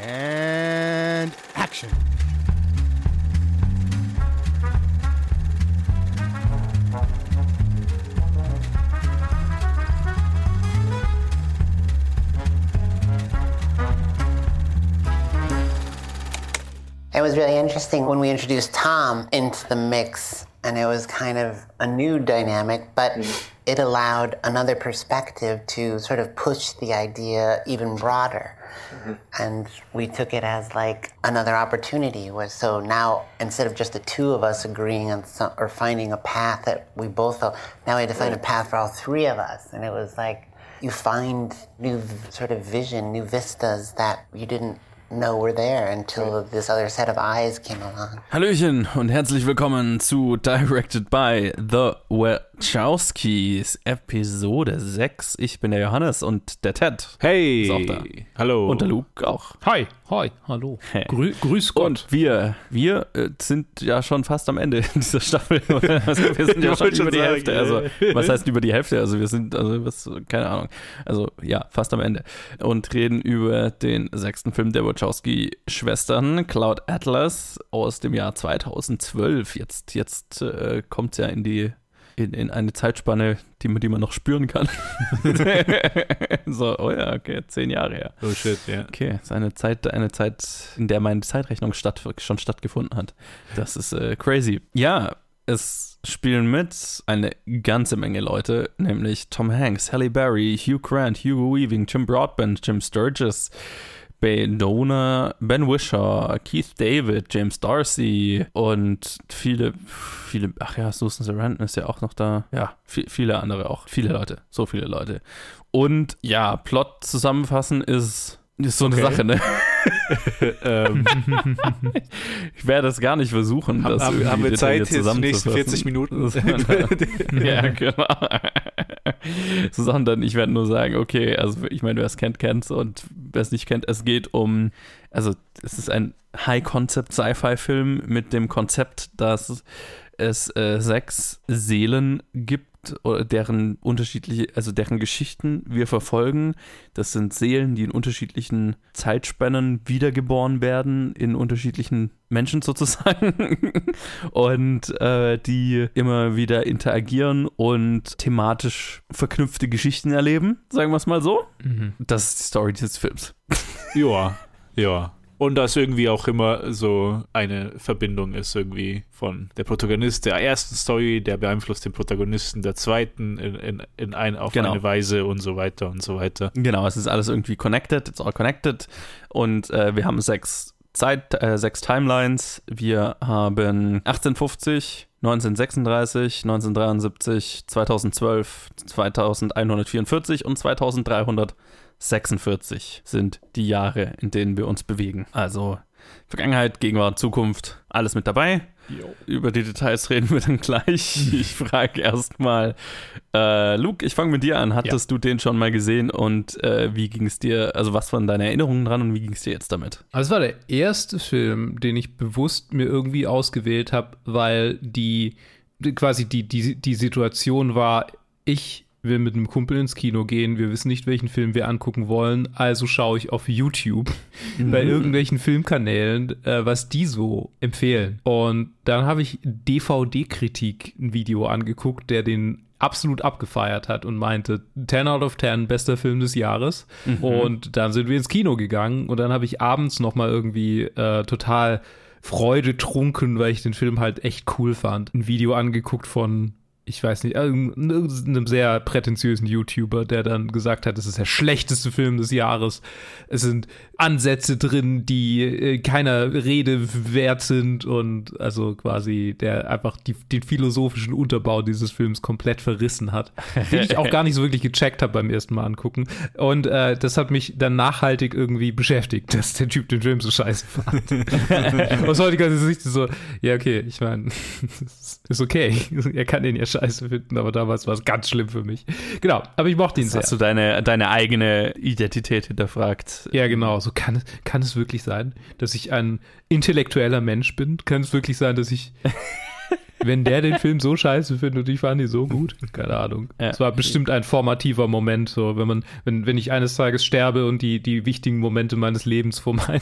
And action. It was really interesting when we introduced Tom into the mix, and it was kind of a new dynamic, but mm. It allowed another perspective to sort of push the idea even broader. Mm-hmm. And we took it as like another opportunity. Was so now instead of just the two of us agreeing on some, or finding a path that we both felt, now we had to find a path for all three of us, and it was like you find new sort of vision, new vistas that you didn't know were there until this other set of eyes came along. Hallöchen und herzlich willkommen zu Directed by The Wachowskis, Episode 6. Ich bin der Johannes und der Ted. Hey! Ist auch da. Hallo! Und der Luke auch. Hi, hi, hallo. Hey. Grü grüß Gott. Und wir, wir äh, sind ja schon fast am Ende dieser Staffel. Also wir sind ja schon über schon die sagen, Hälfte. Also, was heißt über die Hälfte? Also, wir sind, also, was, keine Ahnung. Also, ja, fast am Ende. Und reden über den sechsten Film der Wachowski-Schwestern, Cloud Atlas, aus dem Jahr 2012. Jetzt, jetzt äh, kommt es ja in die. In, in eine Zeitspanne, die man, die man noch spüren kann. so, oh ja, okay, zehn Jahre her. Oh shit, ja. Okay, ist eine Zeit, eine Zeit, in der meine Zeitrechnung statt, schon stattgefunden hat. Das ist äh, crazy. Ja, es spielen mit eine ganze Menge Leute, nämlich Tom Hanks, Halle Berry, Hugh Grant, Hugo Weaving, Jim Broadbent, Jim Sturgis, Donor, Ben Wishaw, Keith David, James Darcy und viele, viele, ach ja, Susan Sarandon ist ja auch noch da. Ja, vi- viele andere auch. Viele Leute, so viele Leute. Und ja, Plot zusammenfassen ist, ist so eine Okay. Sache, ne? ähm, Ich werde das gar nicht versuchen, das haben, wir Zeit jetzt die nächsten 40 zusammenzufassen. Minuten? ja, genau. So Sachen dann, ich werde nur sagen, okay, also ich meine, wer es kennt, kennt und wer es nicht kennt, es geht um, also es ist ein High-Concept-Sci-Fi-Film mit dem Konzept, dass es äh, sechs Seelen gibt, deren unterschiedliche, also deren Geschichten wir verfolgen. Das sind Seelen, die in unterschiedlichen Zeitspannen wiedergeboren werden, in unterschiedlichen Menschen sozusagen. und äh, die immer wieder interagieren und thematisch verknüpfte Geschichten erleben, sagen wir es mal so. Das ist die Story dieses Films. ja, ja. Und dass irgendwie auch immer so eine Verbindung ist irgendwie von der Protagonist der ersten Story, der beeinflusst den Protagonisten der zweiten in, in, in ein, auf Genau. eine Weise und so weiter und so weiter. Genau, es ist alles irgendwie connected, it's all connected. Und äh, wir haben sechs Zeit, äh, sechs Timelines. Wir haben 1850, 1936, 1973, 2012, 2144 und 2346 sind die Jahre, in denen wir uns bewegen. Also Vergangenheit, Gegenwart, Zukunft, alles mit dabei. Über die Details reden wir dann gleich. Ich frage erstmal, äh, Luke, ich fange mit dir an. Hattest du den schon mal gesehen und äh, wie ging es dir, also was waren deine Erinnerungen dran und wie ging es dir jetzt damit? Also es war der erste Film, den ich bewusst mir irgendwie ausgewählt habe, weil die quasi die, die, die Situation war, ich will mit einem Kumpel ins Kino gehen, wir wissen nicht, welchen Film wir angucken wollen, also schaue ich auf YouTube bei irgendwelchen Filmkanälen, äh, was die so empfehlen. Und dann habe ich DVD-Kritik ein Video angeguckt, der den absolut abgefeiert hat und meinte, 10 out of 10, bester Film des Jahres. Und dann sind wir ins Kino gegangen und dann habe ich abends nochmal irgendwie äh, total Freude trunken, weil ich den Film halt echt cool fand. Ein Video angeguckt von ich weiß nicht, einem sehr prätentiösen YouTuber, der dann gesagt hat, es ist der schlechteste Film des Jahres. Es sind Ansätze drin, die äh, keiner Rede wert sind und also quasi der einfach die, den philosophischen Unterbau dieses Films komplett verrissen hat, den ich auch gar nicht so wirklich gecheckt habe beim ersten Mal angucken. Und äh, das hat mich dann nachhaltig irgendwie beschäftigt, dass der Typ den Film so scheiße fand. Aus heutiger Sicht so, ja okay, ich meine, ist okay. Er kann den ja scheiße finden, aber damals war es ganz schlimm für mich. Genau, aber ich mochte ihn sehr. Hast du deine, deine eigene Identität hinterfragt? Ja, genau. So kann, es- kann es wirklich sein, dass ich ein intellektueller Mensch bin? Kann es wirklich sein, dass ich wenn der den Film so scheiße findet und ich fand ihn so gut, keine Ahnung. Es Ja. war bestimmt ein formativer Moment, so wenn man, wenn, wenn ich eines Tages sterbe und die, die wichtigen Momente meines Lebens vor meinen,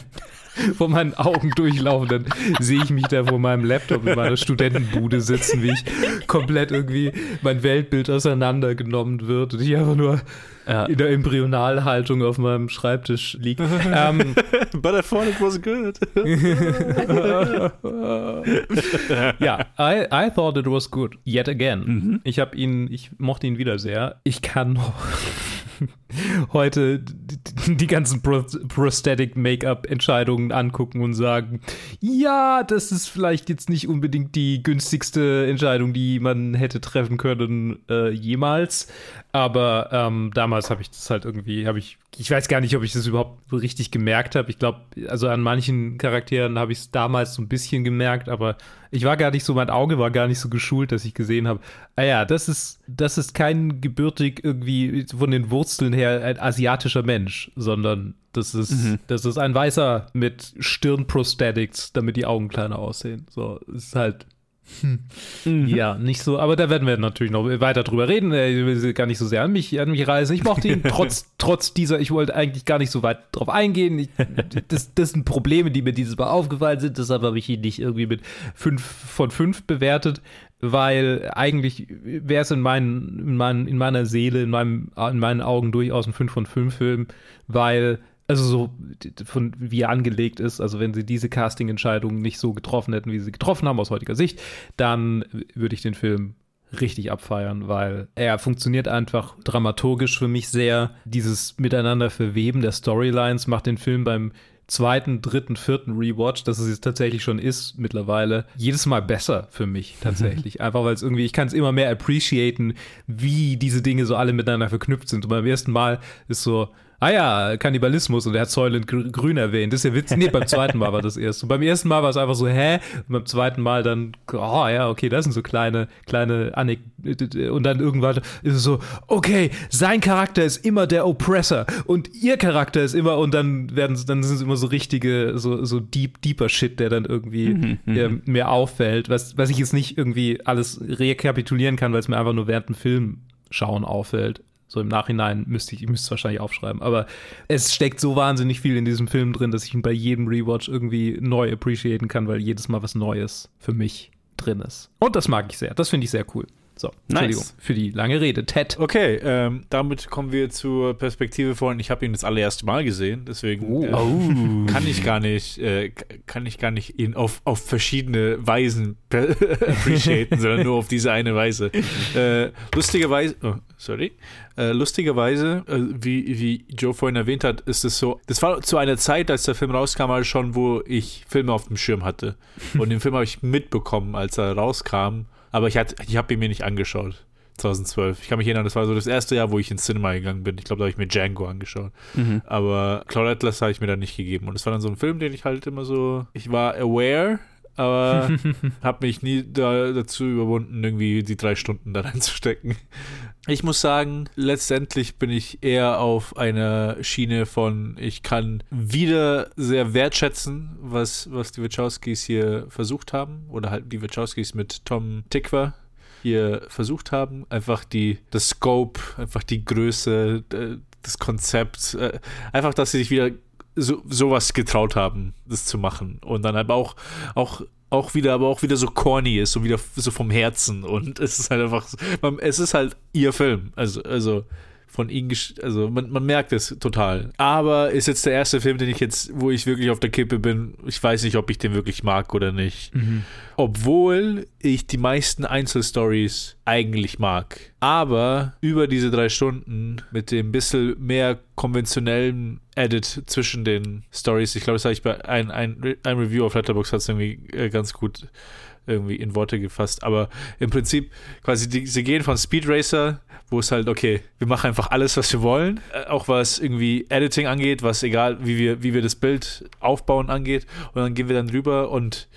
vor meinen Augen durchlaufen, dann sehe ich mich da vor meinem Laptop in meiner Studentenbude sitzen, wie ich komplett irgendwie mein Weltbild auseinandergenommen wird und ich einfach nur Ja. in der Embryonalhaltung auf meinem Schreibtisch liege. ähm, But I thought it was good. ja, I, I thought it was good. Yet again. Ich habe ihn, ich mochte ihn wieder sehr. Ich kann noch heute die, ganzen Pro Prosthetic Make-up-Entscheidungen angucken und sagen, ja, das ist vielleicht jetzt nicht unbedingt die günstigste Entscheidung, die man hätte treffen können äh, jemals. Aber ähm, damals habe ich das halt irgendwie, habe ich, ich weiß gar nicht, ob ich das überhaupt richtig gemerkt habe. Ich glaube, also an manchen Charakteren habe ich es damals so ein bisschen gemerkt, aber ich war gar nicht so, mein Auge war gar nicht so geschult, dass ich gesehen habe, ah ja, das ist, das ist kein gebürtig irgendwie von den Wurzeln her ein asiatischer Mensch, sondern das ist, das ist ein Weißer mit Stirnprosthetics, damit die Augen kleiner aussehen. So, es ist halt ja, nicht so, aber da werden wir natürlich noch weiter drüber reden. Äh, Ich will gar nicht so sehr an mich, an mich reißen. Ich mochte ihn trotz, trotz dieser, ich wollte eigentlich gar nicht so weit drauf eingehen. Ich, das, das sind Probleme, die mir dieses Mal aufgefallen sind. Deshalb habe ich ihn nicht irgendwie mit 5 von 5 bewertet, weil eigentlich wäre es in, meinen, in, meinen, in meiner Seele, in, meinem, in meinen Augen durchaus ein 5 von 5 Film, weil also so von wie er angelegt ist, also wenn sie diese Casting-Entscheidung nicht so getroffen hätten, wie sie getroffen haben aus heutiger Sicht, dann würde ich den Film richtig abfeiern, weil er funktioniert einfach dramaturgisch für mich sehr. Dieses Miteinander verweben der Storylines macht den Film beim zweiten, dritten, vierten Rewatch, dass es jetzt tatsächlich schon ist mittlerweile, jedes Mal besser für mich tatsächlich. Einfach weil es irgendwie, ich kann es immer mehr appreciaten, wie diese Dinge so alle miteinander verknüpft sind. Und beim ersten Mal ist so, ah ja, Kannibalismus und er hat Soylent Gr- Grün erwähnt. Das ist ja witzig. Nee, beim zweiten Mal war das erst. Und beim ersten Mal war es einfach so, hä? Und beim zweiten Mal dann, oh ja, okay, das sind so kleine, kleine Anekdoten. Und dann irgendwann ist es so, okay, sein Charakter ist immer der Oppressor und ihr Charakter ist immer, und dann werden dann sind es immer so richtige, so, so deep, deeper Shit, der dann irgendwie äh, mir auffällt, was, was ich jetzt nicht irgendwie alles rekapitulieren kann, weil es mir einfach nur während dem Film schauen auffällt. So im Nachhinein müsste ich, ich müsste es wahrscheinlich aufschreiben. Aber es steckt so wahnsinnig viel in diesem Film drin, dass ich ihn bei jedem Rewatch irgendwie neu appreciaten kann, weil jedes Mal was Neues für mich drin ist. Und das mag ich sehr. Das finde ich sehr cool. So, Entschuldigung für die lange Rede. Ted. Okay, ähm, damit kommen wir zur Perspektive von, ich habe ihn das allererste Mal gesehen, deswegen Oh. äh, kann ich gar nicht, äh, kann ich gar nicht ihn auf, auf verschiedene Weisen appreciaten, sondern nur auf diese eine Weise. Äh, lustigerweise, oh, sorry, äh, lustigerweise, äh, wie, wie Joe vorhin erwähnt hat, ist es so, das war zu einer Zeit, als der Film rauskam, halt schon, wo ich Filme auf dem Schirm hatte. Und den Film habe ich mitbekommen, als er rauskam, aber ich, ich habe ihn mir nicht angeschaut. 2012. Ich kann mich erinnern, das war so das erste Jahr, wo ich ins Cinema gegangen bin. Ich glaube, da habe ich mir Django angeschaut. Aber Cloud Atlas habe ich mir dann nicht gegeben. Und es war dann so ein Film, den ich halt immer so. Ich war aware, aber habe mich nie da, dazu überwunden, irgendwie die drei Stunden da reinzustecken. Ich muss sagen, letztendlich bin ich eher auf einer Schiene von, ich kann wieder sehr wertschätzen, was, was die Wachowskis hier versucht haben. Oder halt die Wachowskis mit Tom Tikva hier versucht haben. Einfach die, das Scope, einfach die Größe, das Konzept. Äh, einfach, dass sie sich wieder so, sowas getraut haben, das zu machen. Und dann aber auch, auch, auch wieder, aber auch wieder so corny ist, so wieder so vom Herzen. Und es ist halt einfach, es ist halt ihr Film. Also, also von ihnen, also man, man merkt es total. Aber ist jetzt der erste Film, den ich jetzt, wo ich wirklich auf der Kippe bin. Ich weiß nicht, ob ich den wirklich mag oder nicht. Obwohl ich die meisten Einzelstories eigentlich mag. Aber über diese drei Stunden mit dem bisschen mehr konventionellen Edit zwischen den Stories, ich glaube, das habe ich bei ein, ein, ein Review auf Letterboxd hat es irgendwie äh, ganz gut irgendwie in Worte gefasst. Aber im Prinzip quasi, die, sie gehen von Speed Racer, wo es halt, okay, wir machen einfach alles, was wir wollen, äh, auch was irgendwie Editing angeht, was egal, wie wir, wie wir das Bild aufbauen angeht. Und dann gehen wir dann rüber und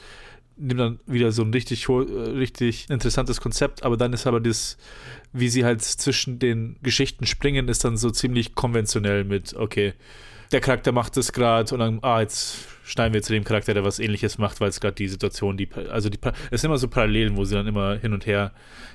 nehmen dann wieder so ein richtig, äh, richtig interessantes Konzept, aber dann ist aber das, wie sie halt zwischen den Geschichten springen, ist dann so ziemlich konventionell mit, okay, der Charakter macht das gerade und dann, ah, jetzt schneiden wir zu dem Charakter, der was ähnliches macht, weil es gerade die Situation, die, also die, es sind immer so Parallelen, wo sie dann immer hin und her,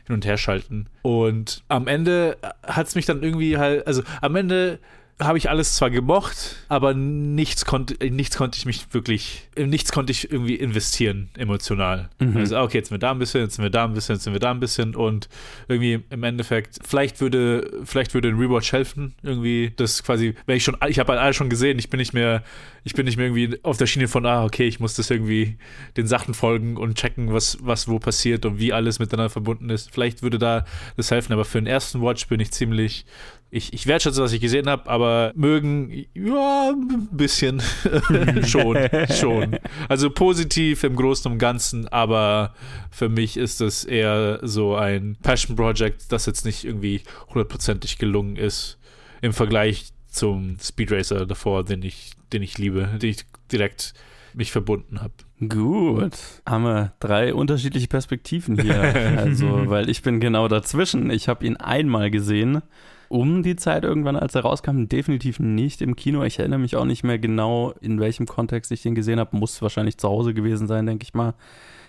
hin und her schalten. Und am Ende hat es mich dann irgendwie halt, also am Ende habe ich alles zwar gemocht, aber nichts konnte, nichts konnte ich mich wirklich, in nichts konnte ich irgendwie investieren, emotional. Mhm. Also, okay, jetzt sind wir da ein bisschen, jetzt sind wir da ein bisschen, jetzt sind wir da ein bisschen und irgendwie im Endeffekt, vielleicht würde, vielleicht würde ein Rewatch helfen, irgendwie, das quasi, wenn ich schon, ich habe halt alles schon gesehen, ich bin nicht mehr, ich bin nicht mehr irgendwie auf der Schiene von, ah, okay, ich muss das irgendwie den Sachen folgen und checken, was, was wo passiert und wie alles miteinander verbunden ist. Vielleicht würde da das helfen, aber für den ersten Watch bin ich ziemlich ich, ich wertschätze, was ich gesehen habe, aber mögen, ja, ein bisschen schon, schon. Also positiv im Großen und Ganzen, aber für mich ist es eher so ein Passion Project, das jetzt nicht irgendwie hundertprozentig gelungen ist im Vergleich zum Speed Racer davor, den ich, den ich liebe, den ich direkt mich verbunden habe. Gut, haben wir drei unterschiedliche Perspektiven hier. Also, weil ich bin genau dazwischen. Ich habe ihn einmal gesehen um die Zeit irgendwann, als er rauskam, definitiv nicht im Kino. Ich erinnere mich auch nicht mehr genau, in welchem Kontext ich den gesehen habe. Muss wahrscheinlich zu Hause gewesen sein, denke ich mal.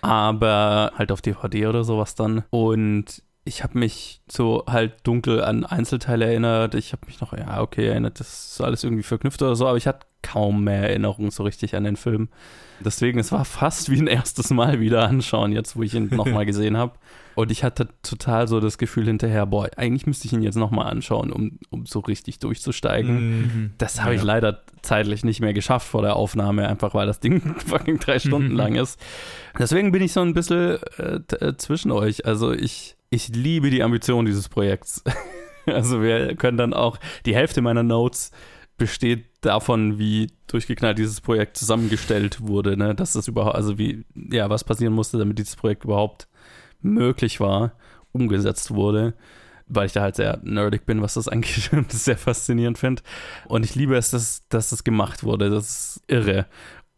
Aber halt auf DVD oder sowas dann. Und ich habe mich so halt dunkel an Einzelteile erinnert. Ich habe mich noch, ja, okay, erinnert, das ist alles irgendwie verknüpft oder so, aber ich hatte kaum mehr Erinnerungen so richtig an den Film. Deswegen, es war fast wie ein erstes Mal wieder anschauen, jetzt wo ich ihn nochmal gesehen habe. Und ich hatte total so das Gefühl hinterher, boah, eigentlich müsste ich ihn jetzt nochmal anschauen, um, um so richtig durchzusteigen. Mhm. Das habe ja. ich leider zeitlich nicht mehr geschafft vor der Aufnahme, einfach weil das Ding fucking drei Stunden lang ist. Deswegen bin ich so ein bisschen äh, äh, zwischen euch. Also ich, ich liebe die Ambition dieses Projekts. also wir können dann auch die Hälfte meiner Notes besteht davon, wie durchgeknallt dieses Projekt zusammengestellt wurde, ne? Dass das überhaupt, also wie, ja, was passieren musste, damit dieses Projekt überhaupt möglich war, umgesetzt wurde, weil ich da halt sehr nerdig bin, was das angeht und das sehr faszinierend finde. Und ich liebe es, dass, dass das gemacht wurde. Das ist irre.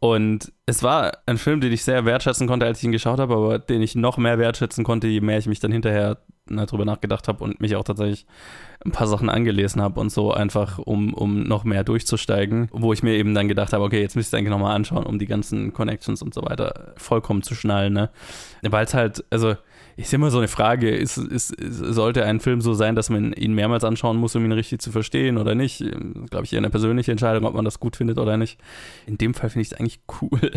Und es war ein Film, den ich sehr wertschätzen konnte, als ich ihn geschaut habe, aber den ich noch mehr wertschätzen konnte, je mehr ich mich dann hinterher na, drüber nachgedacht habe und mich auch tatsächlich ein paar Sachen angelesen habe und so, einfach um, um noch mehr durchzusteigen, wo ich mir eben dann gedacht habe, okay, jetzt müsste ich eigentlich nochmal anschauen, um die ganzen Connections und so weiter vollkommen zu schnallen, ne? Weil es halt, also ist immer so eine Frage, ist, ist, ist, sollte ein Film so sein, dass man ihn mehrmals anschauen muss, um ihn richtig zu verstehen oder nicht? Glaube ich, eher eine persönliche Entscheidung, ob man das gut findet oder nicht. In dem Fall finde ich es eigentlich cool.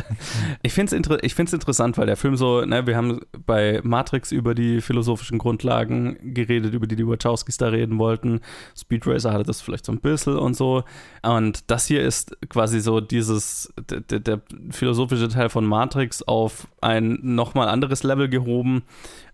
Ich finde es inter interessant, weil der Film so, ne, wir haben bei Matrix über die philosophischen Grundlagen geredet, über die die Wachowskis da reden wollten. Speed Racer hatte das vielleicht so ein bisschen und so. Und das hier ist quasi so dieses, der, der philosophische Teil von Matrix auf ein nochmal anderes Level gehoben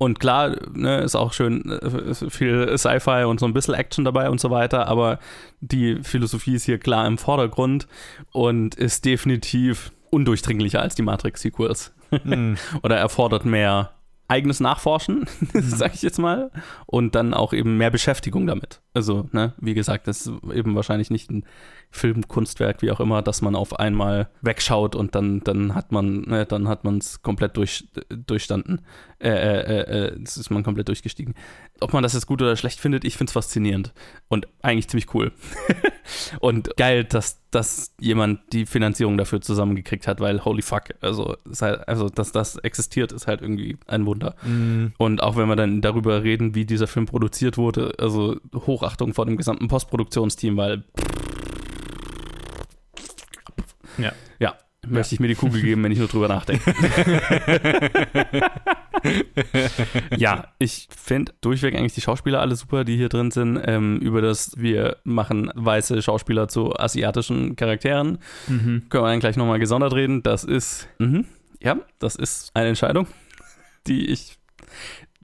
und klar, ne, ist auch schön äh, viel Sci-Fi und so ein bisschen Action dabei und so weiter, aber die Philosophie ist hier klar im Vordergrund und ist definitiv undurchdringlicher als die Matrix-Sequels. Mhm. Oder erfordert mehr eigenes Nachforschen, sage ich jetzt mal, und dann auch eben mehr Beschäftigung damit. Also, ne, wie gesagt, das ist eben wahrscheinlich nicht ein Filmkunstwerk, wie auch immer, dass man auf einmal wegschaut und dann, dann hat man, ne, dann hat man es komplett durch, durchstanden. Äh, äh, äh, äh ist man komplett durchgestiegen. Ob man das jetzt gut oder schlecht findet, ich finde es faszinierend und eigentlich ziemlich cool. und geil, dass, dass jemand die Finanzierung dafür zusammengekriegt hat, weil holy fuck, also, halt, also dass das existiert, ist halt irgendwie ein Wunder. Mm. Und auch wenn wir dann darüber reden, wie dieser Film produziert wurde, also Hochachtung vor dem gesamten Postproduktionsteam, weil ja. Ja. Möchte ich mir die Kugel geben, wenn ich nur drüber nachdenke. ja, ich finde durchweg eigentlich die Schauspieler alle super, die hier drin sind. Ähm, über das wir machen weiße Schauspieler zu asiatischen Charakteren. Mhm. Können wir dann gleich nochmal gesondert reden. Das ist, mh, ja, das ist eine Entscheidung, die ich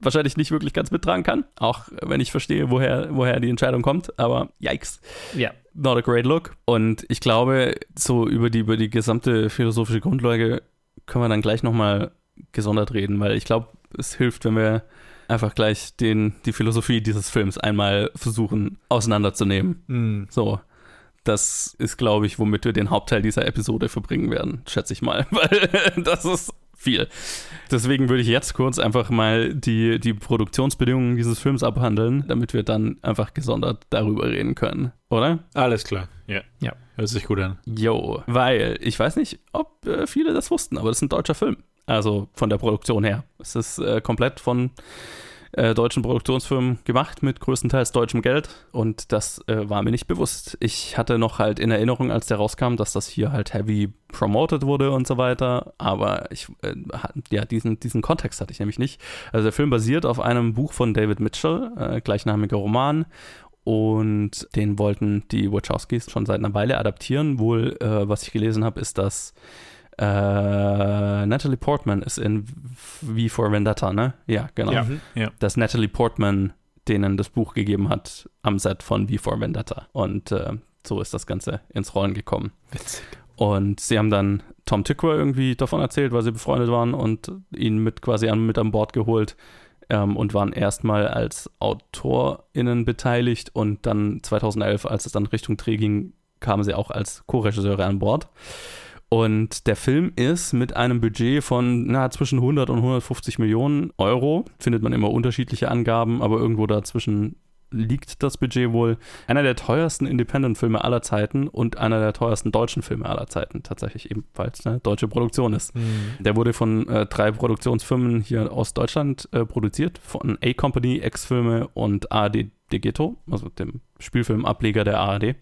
wahrscheinlich nicht wirklich ganz mittragen kann, auch wenn ich verstehe, woher, woher die Entscheidung kommt, aber yikes. Ja. Not a great look. Und ich glaube, so über die, über die gesamte philosophische Grundlage können wir dann gleich nochmal gesondert reden, weil ich glaube, es hilft, wenn wir einfach gleich den, die Philosophie dieses Films einmal versuchen auseinanderzunehmen. Mm. So. Das ist, glaube ich, womit wir den Hauptteil dieser Episode verbringen werden, schätze ich mal, weil das ist viel. Deswegen würde ich jetzt kurz einfach mal die, die Produktionsbedingungen dieses Films abhandeln, damit wir dann einfach gesondert darüber reden können, oder? Alles klar, ja. Ja. Hört sich gut an. Jo, weil ich weiß nicht, ob äh, viele das wussten, aber das ist ein deutscher Film. Also von der Produktion her. Es ist äh, komplett von äh, deutschen Produktionsfirmen gemacht mit größtenteils deutschem Geld und das äh, war mir nicht bewusst. Ich hatte noch halt in Erinnerung, als der rauskam, dass das hier halt heavy promoted wurde und so weiter, aber ich, äh, ja, diesen, diesen Kontext hatte ich nämlich nicht. Also der Film basiert auf einem Buch von David Mitchell, äh, gleichnamiger Roman und den wollten die Wachowskis schon seit einer Weile adaptieren. Wohl, äh, was ich gelesen habe, ist, dass äh, Natalie Portman ist in V for Vendetta, ne? Ja, genau. Ja. ja. Dass Natalie Portman denen das Buch gegeben hat am Set von V for Vendetta. Und äh, so ist das Ganze ins Rollen gekommen. Witzig. Und sie haben dann Tom Tykwer irgendwie davon erzählt, weil sie befreundet waren und ihn mit quasi an, mit an Bord geholt ähm, und waren erstmal als AutorInnen beteiligt und dann 2011, als es dann Richtung Dreh ging, kamen sie auch als Co-Regisseure an Bord. Und der Film ist mit einem Budget von na, zwischen 100 und 150 Millionen Euro, findet man immer unterschiedliche Angaben, aber irgendwo dazwischen liegt das Budget wohl. Einer der teuersten Independent-Filme aller Zeiten und einer der teuersten deutschen Filme aller Zeiten, tatsächlich ebenfalls eine deutsche Produktion ist. Mhm. Der wurde von äh, drei Produktionsfirmen hier aus Deutschland äh, produziert, von A-Company, X-Filme und ARD De Ghetto, also dem Spielfilmableger der ARD.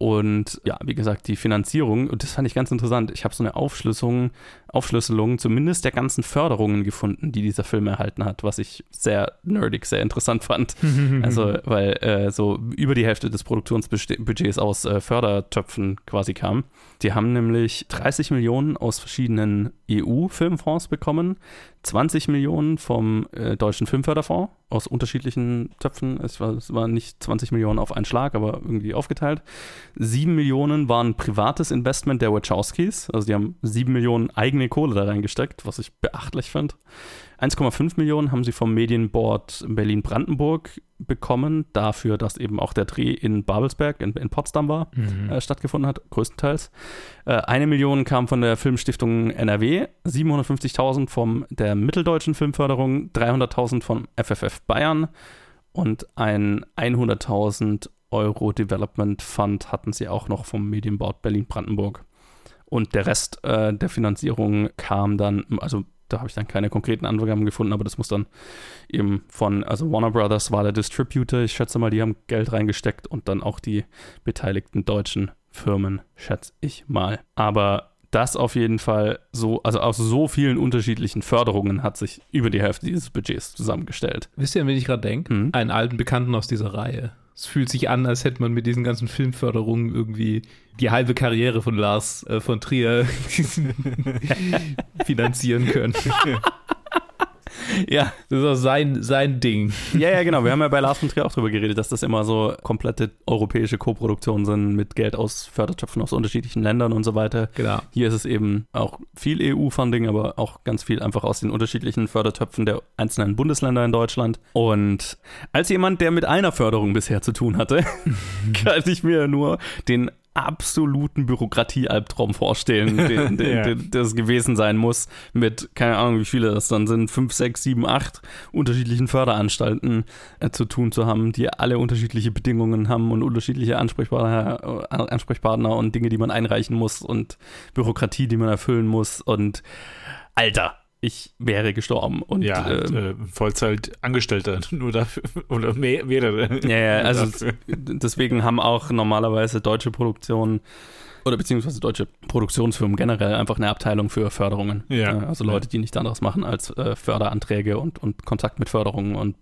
Und ja, wie gesagt, die Finanzierung, das fand ich ganz interessant. Ich habe so eine Aufschlüsselung, Aufschlüsselung zumindest der ganzen Förderungen gefunden, die dieser Film erhalten hat, was ich sehr nerdig, sehr interessant fand. also, weil äh, so über die Hälfte des Produktionsbudgets aus äh, Fördertöpfen quasi kam. Die haben nämlich 30 Millionen aus verschiedenen EU-Filmfonds bekommen, 20 Millionen vom äh, Deutschen Filmförderfonds aus unterschiedlichen Töpfen. Es war, es war nicht 20 Millionen auf einen Schlag, aber irgendwie aufgeteilt. 7 Millionen waren privates Investment der Wachowskis. Also die haben 7 Millionen eigene Kohle da reingesteckt, was ich beachtlich fand. 1,5 Millionen haben sie vom Medienboard Berlin-Brandenburg bekommen, dafür, dass eben auch der Dreh in Babelsberg, in, in Potsdam war, Mhm. äh, stattgefunden hat, größtenteils. Äh, eine Million kam von der Filmstiftung NRW, 750.000 von der Mitteldeutschen Filmförderung, 300.000 vom FFF Bayern und ein 100.000 Euro Development Fund hatten sie auch noch vom Medienboard Berlin-Brandenburg. Und der Rest äh, der Finanzierung kam dann, also da habe ich dann keine konkreten Angaben gefunden, aber das muss dann eben von, also Warner Brothers war der Distributor, ich schätze mal, die haben Geld reingesteckt und dann auch die beteiligten deutschen Firmen, schätze ich mal. Aber das auf jeden Fall so, also aus so vielen unterschiedlichen Förderungen hat sich über die Hälfte dieses Budgets zusammengestellt. Wisst ihr, an wen ich gerade denke? Hm. Einen alten Bekannten aus dieser Reihe. Es fühlt sich an, als hätte man mit diesen ganzen Filmförderungen irgendwie die halbe Karriere von Lars äh, von Trier finanzieren können. Ja, Das ist auch sein, sein Ding. ja, ja, genau. Wir haben ja bei Lars von Trier auch drüber geredet, dass das immer so komplette europäische Koproduktionen sind mit Geld aus Fördertöpfen aus unterschiedlichen Ländern und so weiter. Genau. Hier ist es eben auch viel EU-Funding, aber auch ganz viel einfach aus den unterschiedlichen Fördertöpfen der einzelnen Bundesländer in Deutschland. Und als jemand, der mit einer Förderung bisher zu tun hatte, kann ich mir nur den absoluten Bürokratie-Albtraum vorstellen, den, den, Ja. den, das gewesen sein muss, mit, keine Ahnung, wie viele das dann sind, fünf, sechs, sieben, acht unterschiedlichen Förderanstalten äh, zu tun zu haben, die alle unterschiedliche Bedingungen haben und unterschiedliche Ansprechpartner, äh, Ansprechpartner und Dinge, die man einreichen muss und Bürokratie, die man erfüllen muss und Alter, ich wäre gestorben und Ja, ähm, äh, Vollzeit-Angestellter, nur dafür, oder mehr, mehrere. Ja, ja, also Dafür. deswegen haben auch normalerweise deutsche Produktionen oder beziehungsweise deutsche Produktionsfirmen generell einfach eine Abteilung für Förderungen. Ja. Also Leute, die nichts anderes machen als äh, Förderanträge und, und Kontakt mit Förderungen und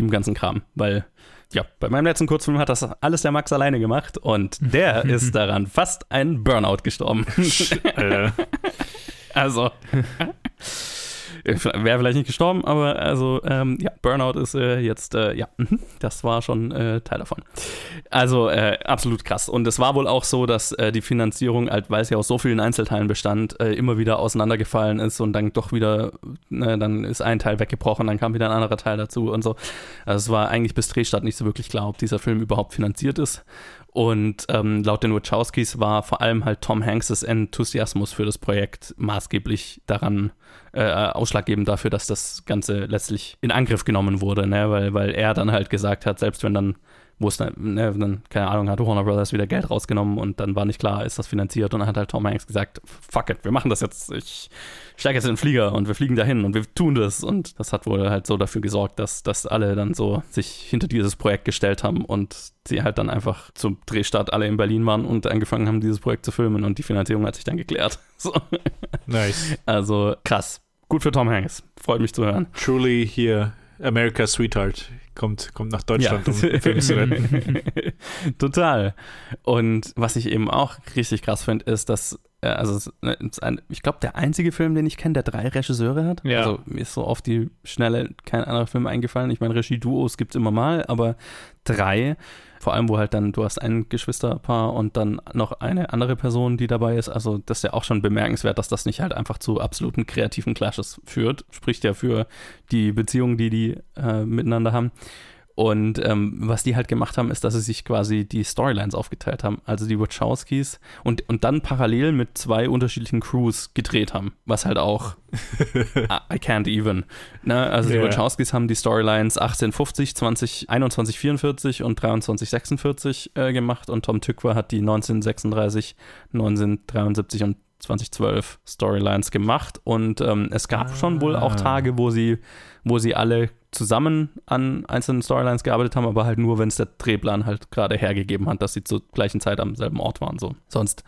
dem ganzen Kram. Weil, ja, bei meinem letzten Kurzfilm hat das alles der Max alleine gemacht und der ist daran fast ein Burnout gestorben. äh, Also, wäre vielleicht nicht gestorben, aber also, ähm, ja, Burnout ist äh, jetzt, äh, ja, mhm, das war schon äh, Teil davon. Also, äh, absolut krass. Und es war wohl auch so, dass äh, die Finanzierung, halt, weil es ja aus so vielen Einzelteilen bestand, äh, immer wieder auseinandergefallen ist und dann doch wieder, ne, dann ist ein Teil weggebrochen, dann kam wieder ein anderer Teil dazu und so. Also, es war eigentlich bis Drehstart nicht so wirklich klar, ob dieser Film überhaupt finanziert ist. Und ähm, laut den Wachowskis war vor allem halt Tom Hanks' Enthusiasmus für das Projekt maßgeblich daran äh, ausschlaggebend dafür, dass das Ganze letztlich in Angriff genommen wurde, ne? weil, weil er dann halt gesagt hat, selbst wenn dann wo es dann, ne, dann, keine Ahnung, hat Warner Brothers wieder Geld rausgenommen und dann war nicht klar, ist das finanziert und dann hat halt Tom Hanks gesagt, fuck it, wir machen das jetzt, ich steige jetzt in den Flieger und wir fliegen dahin und wir tun das und das hat wohl halt so dafür gesorgt, dass, dass alle dann so sich hinter dieses Projekt gestellt haben und sie halt dann einfach zum Drehstart alle in Berlin waren und angefangen haben, dieses Projekt zu filmen und die Finanzierung hat sich dann geklärt. So. Nice. Also krass. Gut für Tom Hanks. Freut mich zu hören. Truly hier America's Sweetheart kommt, kommt nach Deutschland, um den Film zu retten. Total. Und was ich eben auch richtig krass finde, ist, dass, äh, also ist ein, ich glaube, der einzige Film, den ich kenne, der drei Regisseure hat. Ja. Also mir ist so auf die Schnelle kein anderer Film eingefallen. Ich meine, Regie-Duos gibt es immer mal, aber drei. Vor allem, wo halt dann, du hast ein Geschwisterpaar und dann noch eine andere Person, die dabei ist. Also, das ist ja auch schon bemerkenswert, dass das nicht halt einfach zu absoluten kreativen Clashes führt. Spricht ja für die Beziehungen, die die äh, miteinander haben. Und ähm, was die halt gemacht haben, ist, dass sie sich quasi die Storylines aufgeteilt haben. Also die Wachowskis und, und dann parallel mit zwei unterschiedlichen Crews gedreht haben. Was halt auch I can't even. Ne? Also die Ja. Wachowskis haben die Storylines 1850, 20, 21, 44 und 23, 46 äh, gemacht und Tom Tykwer hat die 1936, 1973 und 2012 Storylines gemacht und ähm, es gab schon wohl auch Tage, wo sie, wo sie alle zusammen an einzelnen Storylines gearbeitet haben, aber halt nur, wenn es der Drehplan halt gerade hergegeben hat, dass sie zur gleichen Zeit am selben Ort waren. So. Sonst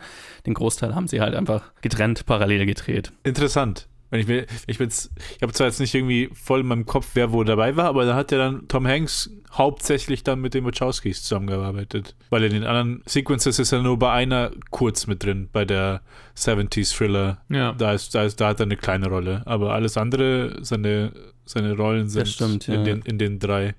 den Großteil haben sie halt einfach getrennt parallel gedreht. Interessant. Wenn ich mir, ich bin's, ich habe zwar jetzt nicht irgendwie voll in meinem Kopf, wer wo dabei war, aber da hat ja dann Tom Hanks hauptsächlich dann mit den Wachowskis zusammengearbeitet. Weil in den anderen Sequences ist er nur bei einer kurz mit drin, bei der 70s Thriller. Ja. Da ist, da ist, da hat er eine kleine Rolle. Aber alles andere, seine, seine Rollen sind stimmt, in, ja. den, in den drei.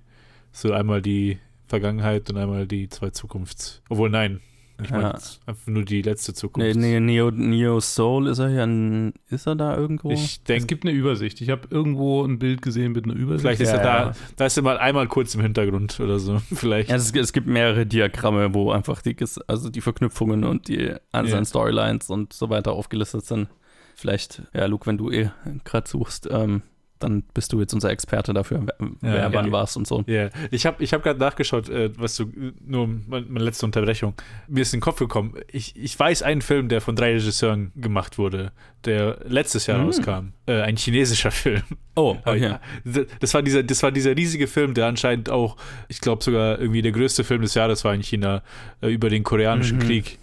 So einmal die Vergangenheit und einmal die zwei Zukunfts. Obwohl, nein. Ich meine Ja. jetzt einfach nur die letzte Nee, Zukunft. nee, Neo, Neo Soul ist er ja, ist er da irgendwo? Ich Es denke, gibt eine Übersicht. Ich habe irgendwo ein Bild gesehen mit einer Übersicht. Vielleicht ist Ja, er da, ja. da ist er mal einmal kurz im Hintergrund oder so. Vielleicht. Ja, es, es gibt mehrere Diagramme, wo einfach die, also die Verknüpfungen und die einzelnen. Storylines und so weiter aufgelistet sind. Vielleicht, ja, Luke, wenn du eh gerade suchst, ähm, dann bist du jetzt unser Experte dafür, wer, ja. wann warst und so. Ja, ich habe ich hab gerade nachgeschaut, äh, was du, nur meine, meine letzte Unterbrechung. Mir ist in den Kopf gekommen, ich, ich weiß einen Film, der von drei Regisseuren gemacht wurde, der letztes Jahr Mhm. rauskam. Äh, ein chinesischer Film. Oh, okay. ja, das war, dieser, das war dieser riesige Film, der anscheinend auch, ich glaube sogar irgendwie der größte Film des Jahres war in China, äh, über den koreanischen Mhm. Krieg.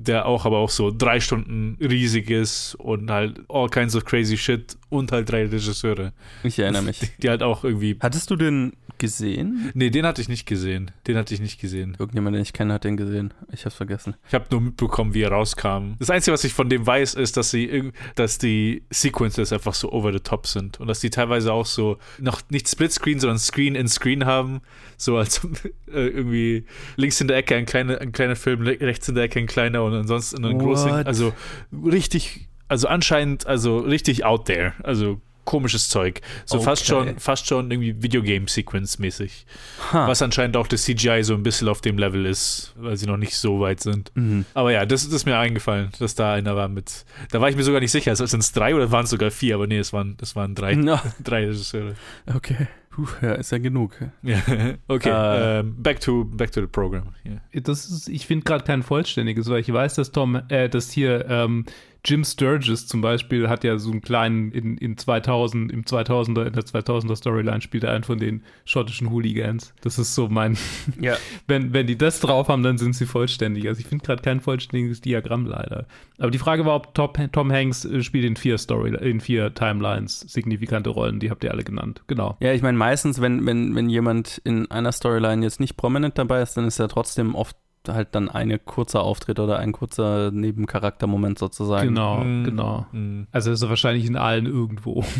Der auch aber auch so drei Stunden riesig ist und halt all kinds of crazy shit und halt drei Regisseure, Ich erinnere mich. die halt auch irgendwie. Hattest du den gesehen? Nee, den hatte ich nicht gesehen. Den hatte ich nicht gesehen. Irgendjemand, den ich kenne, hat den gesehen. Ich hab's vergessen. Ich habe nur mitbekommen, wie er rauskam. Das Einzige, was ich von dem weiß, ist, dass sie dass die Sequences einfach so over the top sind und dass die teilweise auch so noch nicht Splitscreen, sondern Screen in Screen haben, so als äh, irgendwie links in der Ecke ein kleiner ein kleiner Film, rechts in der Ecke ein kleiner und ansonsten ein großer, also richtig, also anscheinend also richtig out there, also komisches Zeug, so fast Okay. schon fast schon irgendwie Videogame Sequence mäßig. Ha. Was anscheinend auch das CGI so ein bisschen auf dem Level ist, weil sie noch nicht so weit sind. Mhm. Aber ja, das, das ist mir eingefallen, dass da einer war mit. Da war ich mir sogar nicht sicher. Sind es drei oder waren es sogar vier? Aber nee, es waren, es waren drei, Na, drei Regisseure. okay. Puh, ja, ist ja genug. Ja. Okay, Äh. ähm, back, to, back to the program. Ja. Das ist, ich finde gerade kein vollständiges, weil ich weiß, dass Tom, äh, dass hier ähm, Jim Sturgis zum Beispiel hat ja so einen kleinen in, in 2000 im 2000er in der 2000er Storyline spielt er einen von den schottischen Hooligans. Das ist so mein, Ja. wenn wenn die das drauf haben, dann sind sie vollständig. Also ich finde gerade kein vollständiges Diagramm leider. Aber die Frage war, ob Top, Tom Hanks äh, spielt in vier Story in vier Timelines signifikante Rollen. Die habt ihr alle genannt. Genau. Ja, ich meine, meistens, wenn, wenn, wenn jemand in einer Storyline jetzt nicht prominent dabei ist, dann ist er trotzdem oft halt dann eine kurzer Auftritt oder ein kurzer Nebencharaktermoment sozusagen. Genau, Mm, genau. mm. Also ist er wahrscheinlich in allen irgendwo.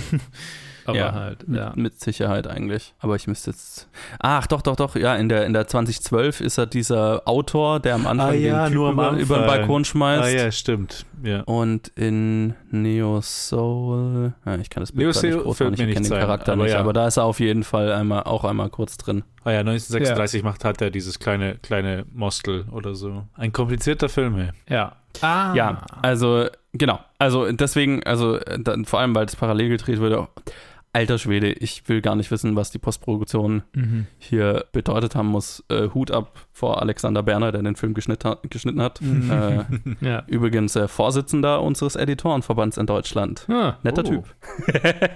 Aber Ja, halt, Mit, ja. mit Sicherheit eigentlich. Aber ich müsste jetzt. Ach, doch, doch, doch. Ja, in der, in der 2012 ist er dieser Autor, der am Anfang Ah ja, den nur am über, den. Balkon schmeißt. Ah ja, stimmt. Ja. Und in Neo Soul, ja, ich kann das Bild Neo grad nicht Soul groß machen, ich kenne den Charakter aber nicht, aber da ist er auf jeden Fall einmal, auch einmal kurz drin. Ah ja, 1936 macht, hat er dieses kleine, kleine Mostel oder so. Ein komplizierter Film, ey. Ja. Ah. Ja, also genau. Also deswegen, also dann, vor allem, weil das parallel gedreht wurde, alter Schwede, ich will gar nicht wissen, was die Postproduktion Mhm. hier bedeutet haben muss. Äh, Hut ab vor Alexander Berner, der den Film geschnitt hat, geschnitten hat. Äh, Ja. übrigens äh, Vorsitzender unseres Editorenverbands in Deutschland. Ah, Netter Oh. Typ.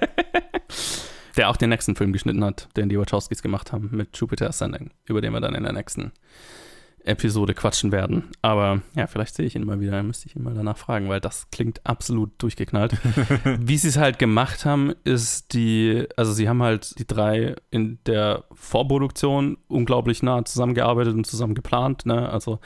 der auch den nächsten Film geschnitten hat, den die Wachowskis gemacht haben mit Jupiter Ascending, über den wir dann in der nächsten Episode quatschen werden. Aber ja, vielleicht sehe ich ihn mal wieder, dann müsste ich ihn mal danach fragen, weil das klingt absolut durchgeknallt. Wie sie es halt gemacht haben, ist die, also sie haben halt die drei in der Vorproduktion unglaublich nah zusammengearbeitet und zusammen geplant, ne? Also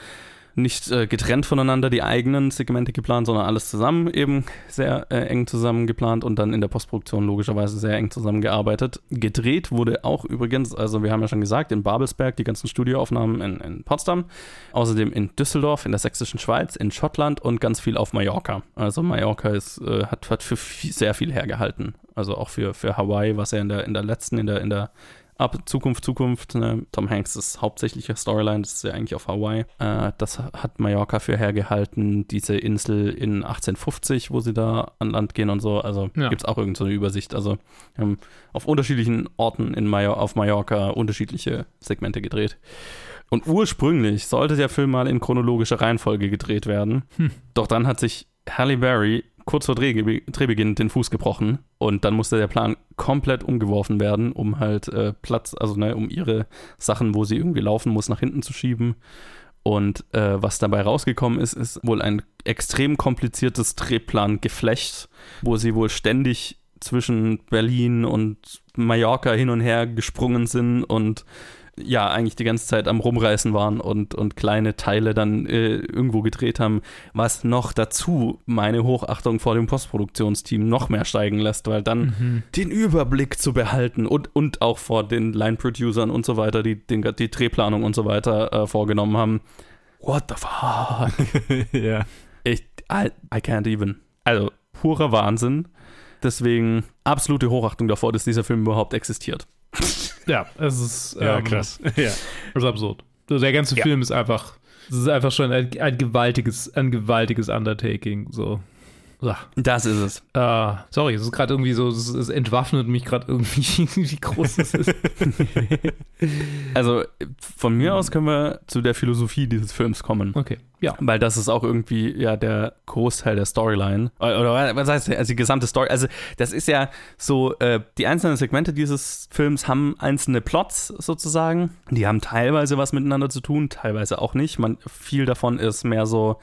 nicht äh, getrennt voneinander die eigenen Segmente geplant, sondern alles zusammen eben sehr äh, eng zusammen geplant und dann in der Postproduktion logischerweise sehr eng zusammengearbeitet. Gedreht wurde auch übrigens, also wir haben ja schon gesagt, in Babelsberg die ganzen Studioaufnahmen in, in Potsdam, außerdem in Düsseldorf, in der sächsischen Schweiz, in Schottland und ganz viel auf Mallorca. Also Mallorca ist, äh, hat, hat für viel, sehr viel hergehalten. Also auch für, für Hawaii, was ja in der, in der letzten, in der, in der Ab Zukunft, Zukunft. Ne? Tom Hanks ist hauptsächliche Storyline, das ist ja eigentlich auf Hawaii. Äh, das hat Mallorca für hergehalten. Diese Insel in 1850, wo sie da an Land gehen und so. Also Ja. gibt es auch irgendeine so eine Übersicht. Also haben auf unterschiedlichen Orten in Major auf Mallorca unterschiedliche Segmente gedreht. Und ursprünglich sollte der Film mal in chronologischer Reihenfolge gedreht werden. Hm. Doch dann hat sich Halle Berry kurz vor Drehge Drehbeginn den Fuß gebrochen und dann musste der Plan komplett umgeworfen werden, um halt äh, Platz, also ne, um ihre Sachen, wo sie irgendwie laufen muss, nach hinten zu schieben. Und äh, was dabei rausgekommen ist, ist wohl ein extrem kompliziertes Drehplangeflecht, wo sie wohl ständig zwischen Berlin und Mallorca hin und her gesprungen sind und ja, eigentlich die ganze Zeit am Rumreißen waren und, und kleine Teile dann äh, irgendwo gedreht haben, was noch dazu meine Hochachtung vor dem Postproduktionsteam noch mehr steigen lässt, weil dann Mhm. den Überblick zu behalten und, und auch vor den Line-Producern und so weiter, die den, die Drehplanung und so weiter äh, vorgenommen haben. What the fuck? ja. Ich, I, I can't even. Also, purer Wahnsinn. Deswegen absolute Hochachtung davor, dass dieser Film überhaupt existiert. Ja, es ist, Ja, ähm, krass. Ja. Das ist absurd. Also der ganze Ja. Film ist einfach, es ist einfach schon ein, ein gewaltiges, ein gewaltiges Undertaking. So. Ah. Das ist es. Ah, sorry, es ist gerade irgendwie so, es, es entwaffnet mich gerade irgendwie, wie groß es ist. Also, von mir aus können wir zu der Philosophie dieses Films kommen. Okay, ja. Weil das ist auch irgendwie ja der Großteil der Storyline. Oder, oder was heißt also die gesamte Story? Also, das ist ja so, äh, die einzelnen Segmente dieses Films haben einzelne Plots sozusagen. Die haben teilweise was miteinander zu tun, teilweise auch nicht. Man, viel davon ist mehr so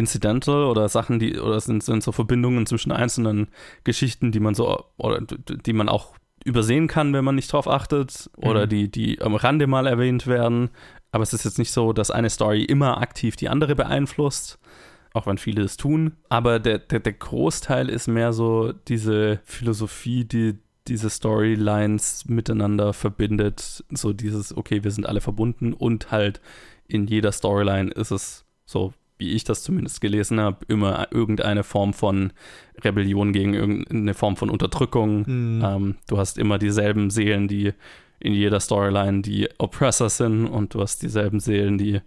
incidental oder Sachen, die, oder sind, sind so Verbindungen zwischen einzelnen Geschichten, die man so, oder die man auch übersehen kann, wenn man nicht drauf achtet, oder Mhm. die, die am Rande mal erwähnt werden. Aber es ist jetzt nicht so, dass eine Story immer aktiv die andere beeinflusst, auch wenn viele es tun. Aber der, der, der Großteil ist mehr so diese Philosophie, die diese Storylines miteinander verbindet. So dieses, okay, wir sind alle verbunden und halt in jeder Storyline ist es so, wie ich das zumindest gelesen habe, immer irgendeine Form von Rebellion gegen irgendeine Form von Unterdrückung. Mhm. Ähm, du hast immer dieselben Seelen, die in jeder Storyline die Oppressor sind und du hast dieselben Seelen, die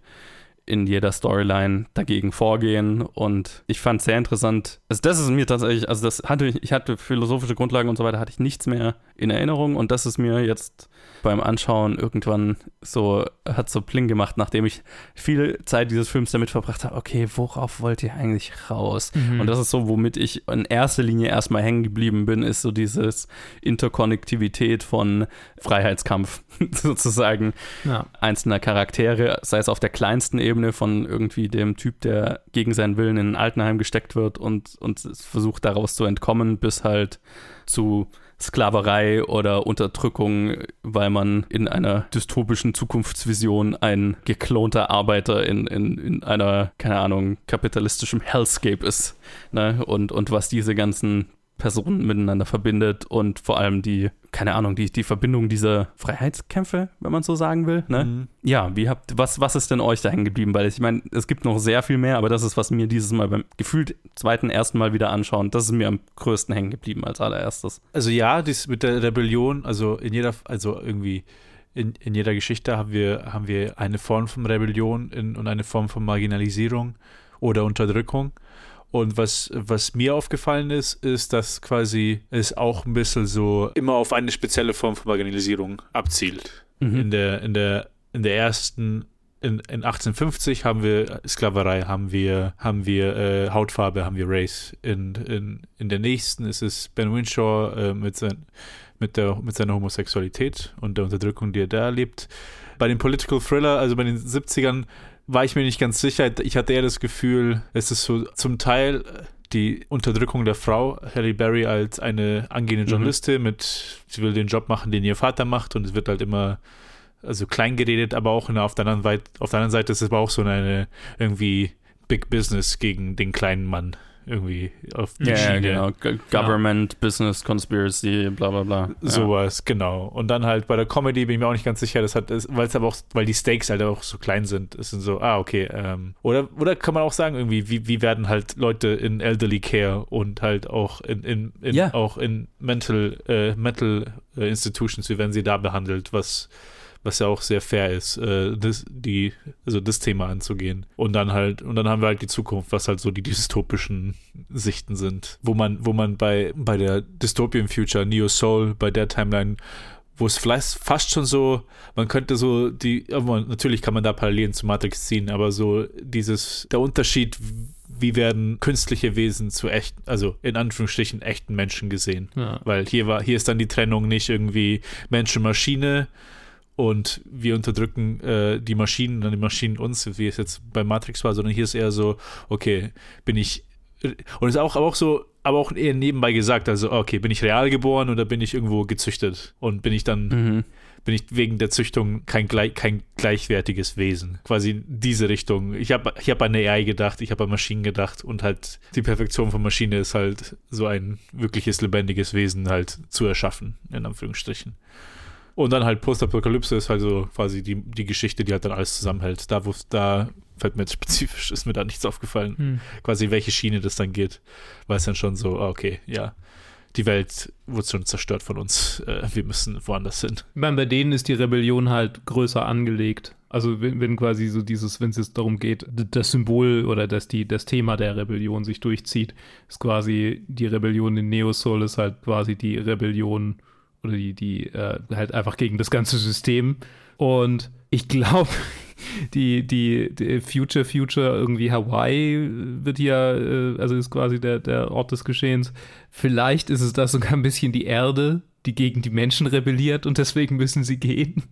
in jeder Storyline dagegen vorgehen und ich fand sehr interessant, also das ist mir tatsächlich, also das hatte ich, ich hatte philosophische Grundlagen und so weiter, hatte ich nichts mehr in Erinnerung und das ist mir jetzt beim Anschauen irgendwann so, hat so Pling gemacht, nachdem ich viel Zeit dieses Films damit verbracht habe, okay, worauf wollt ihr eigentlich raus? Mhm. Und das ist so, womit ich in erster Linie erstmal hängen geblieben bin, ist so dieses Interkonnektivität von Freiheitskampf sozusagen Ja. einzelner Charaktere, sei es auf der kleinsten Ebene von irgendwie dem Typ, der gegen seinen Willen in ein Altenheim gesteckt wird und, und versucht daraus zu entkommen, bis halt zu Sklaverei oder Unterdrückung, weil man in einer dystopischen Zukunftsvision ein geklonter Arbeiter in, in, in einer, keine Ahnung, kapitalistischem Hellscape ist. Ne? Und, und was diese ganzen Personen miteinander verbindet und vor allem die, keine Ahnung, die, die Verbindung dieser Freiheitskämpfe, wenn man so sagen will. Ne? Mhm. Ja, wie habt, was, was ist denn euch da hängen geblieben? Weil ich meine, es gibt noch sehr viel mehr, aber das ist, was mir dieses Mal beim gefühlt zweiten, ersten Mal wieder anschauen, das ist mir am größten hängen geblieben als allererstes. Also ja, das mit der Rebellion, also in jeder, also irgendwie in, in jeder Geschichte haben wir, haben wir eine Form von Rebellion in, und eine Form von Marginalisierung oder Unterdrückung. Und was, was mir aufgefallen ist, ist, dass quasi es auch ein bisschen so immer auf eine spezielle Form von Marginalisierung abzielt. Mhm. In, der, in, der, in der ersten, in, in 1850 haben wir Sklaverei, haben wir, haben wir äh, Hautfarbe, haben wir Race. In, in, in der nächsten ist es Ben Winshaw äh, mit, sein, mit, der, mit seiner Homosexualität und der Unterdrückung, die er da erlebt. Bei dem Political Thriller, also bei den 70ern, war ich mir nicht ganz sicher. Ich hatte eher das Gefühl, es ist so zum Teil die Unterdrückung der Frau, Halle Berry als eine angehende Journalistin mit, sie will den Job machen, den ihr Vater macht und es wird halt immer also klein geredet, aber auch auf, der anderen Seite, auf der anderen Seite ist es aber auch so eine irgendwie Big Business gegen den kleinen Mann irgendwie auf die Ja, Schiene. genau. G Government, Business, Conspiracy, bla bla bla. Ja. Sowas, genau. Und dann halt bei der Comedy bin ich mir auch nicht ganz sicher, das hat, weil es aber auch, weil die Stakes halt auch so klein sind, es sind so, ah, okay, ähm, oder, oder kann man auch sagen, irgendwie, wie, wie werden halt Leute in Elderly Care und halt auch in, in, in Ja. auch in Mental, äh, Mental äh, Institutions, wie werden sie da behandelt, was was ja auch sehr fair ist, äh, das, die, also das Thema anzugehen. Und dann halt, und dann haben wir halt die Zukunft, was halt so die dystopischen Sichten sind, wo man, wo man bei, bei der Dystopian Future, Neo Soul, bei der Timeline, wo es vielleicht fast schon so, man könnte so die, aber natürlich kann man da Parallelen zu Matrix ziehen, aber so dieses, der Unterschied, wie werden künstliche Wesen zu echt, also in Anführungsstrichen echten Menschen gesehen. Ja. Weil hier war, hier ist dann die Trennung nicht irgendwie Mensch-Maschine und wir unterdrücken äh, die Maschinen, dann die Maschinen uns, wie es jetzt bei Matrix war, sondern hier ist eher so, okay, bin ich und es ist auch, aber auch so, aber auch eher nebenbei gesagt, also okay, bin ich real geboren oder bin ich irgendwo gezüchtet und bin ich dann Mhm. bin ich wegen der Züchtung kein, kein gleichwertiges Wesen. Quasi in diese Richtung. Ich habe ich hab an AI gedacht, ich habe an Maschinen gedacht und halt die Perfektion von Maschine ist halt so ein wirkliches lebendiges Wesen halt zu erschaffen, in Anführungsstrichen. Und dann halt Postapokalypse ist halt so quasi die, die Geschichte, die halt dann alles zusammenhält. Da, wo da fällt mir jetzt spezifisch, ist mir da nichts aufgefallen. Hm. Quasi, welche Schiene das dann geht. Weil es dann schon so, ah, okay, ja, die Welt wurde schon zerstört von uns. Äh, wir müssen woanders hin. Ich meine, bei denen ist die Rebellion halt größer angelegt. Also wenn, wenn quasi so dieses, wenn es jetzt darum geht, das Symbol oder dass die, das Thema der Rebellion sich durchzieht, ist quasi die Rebellion in Neosol ist halt quasi die Rebellion oder die, die äh, halt einfach gegen das ganze System. Und ich glaube, die, die, die Future Future irgendwie Hawaii wird hier, äh, also ist quasi der, der Ort des Geschehens. Vielleicht ist es da sogar ein bisschen die Erde, die gegen die Menschen rebelliert und deswegen müssen sie gehen.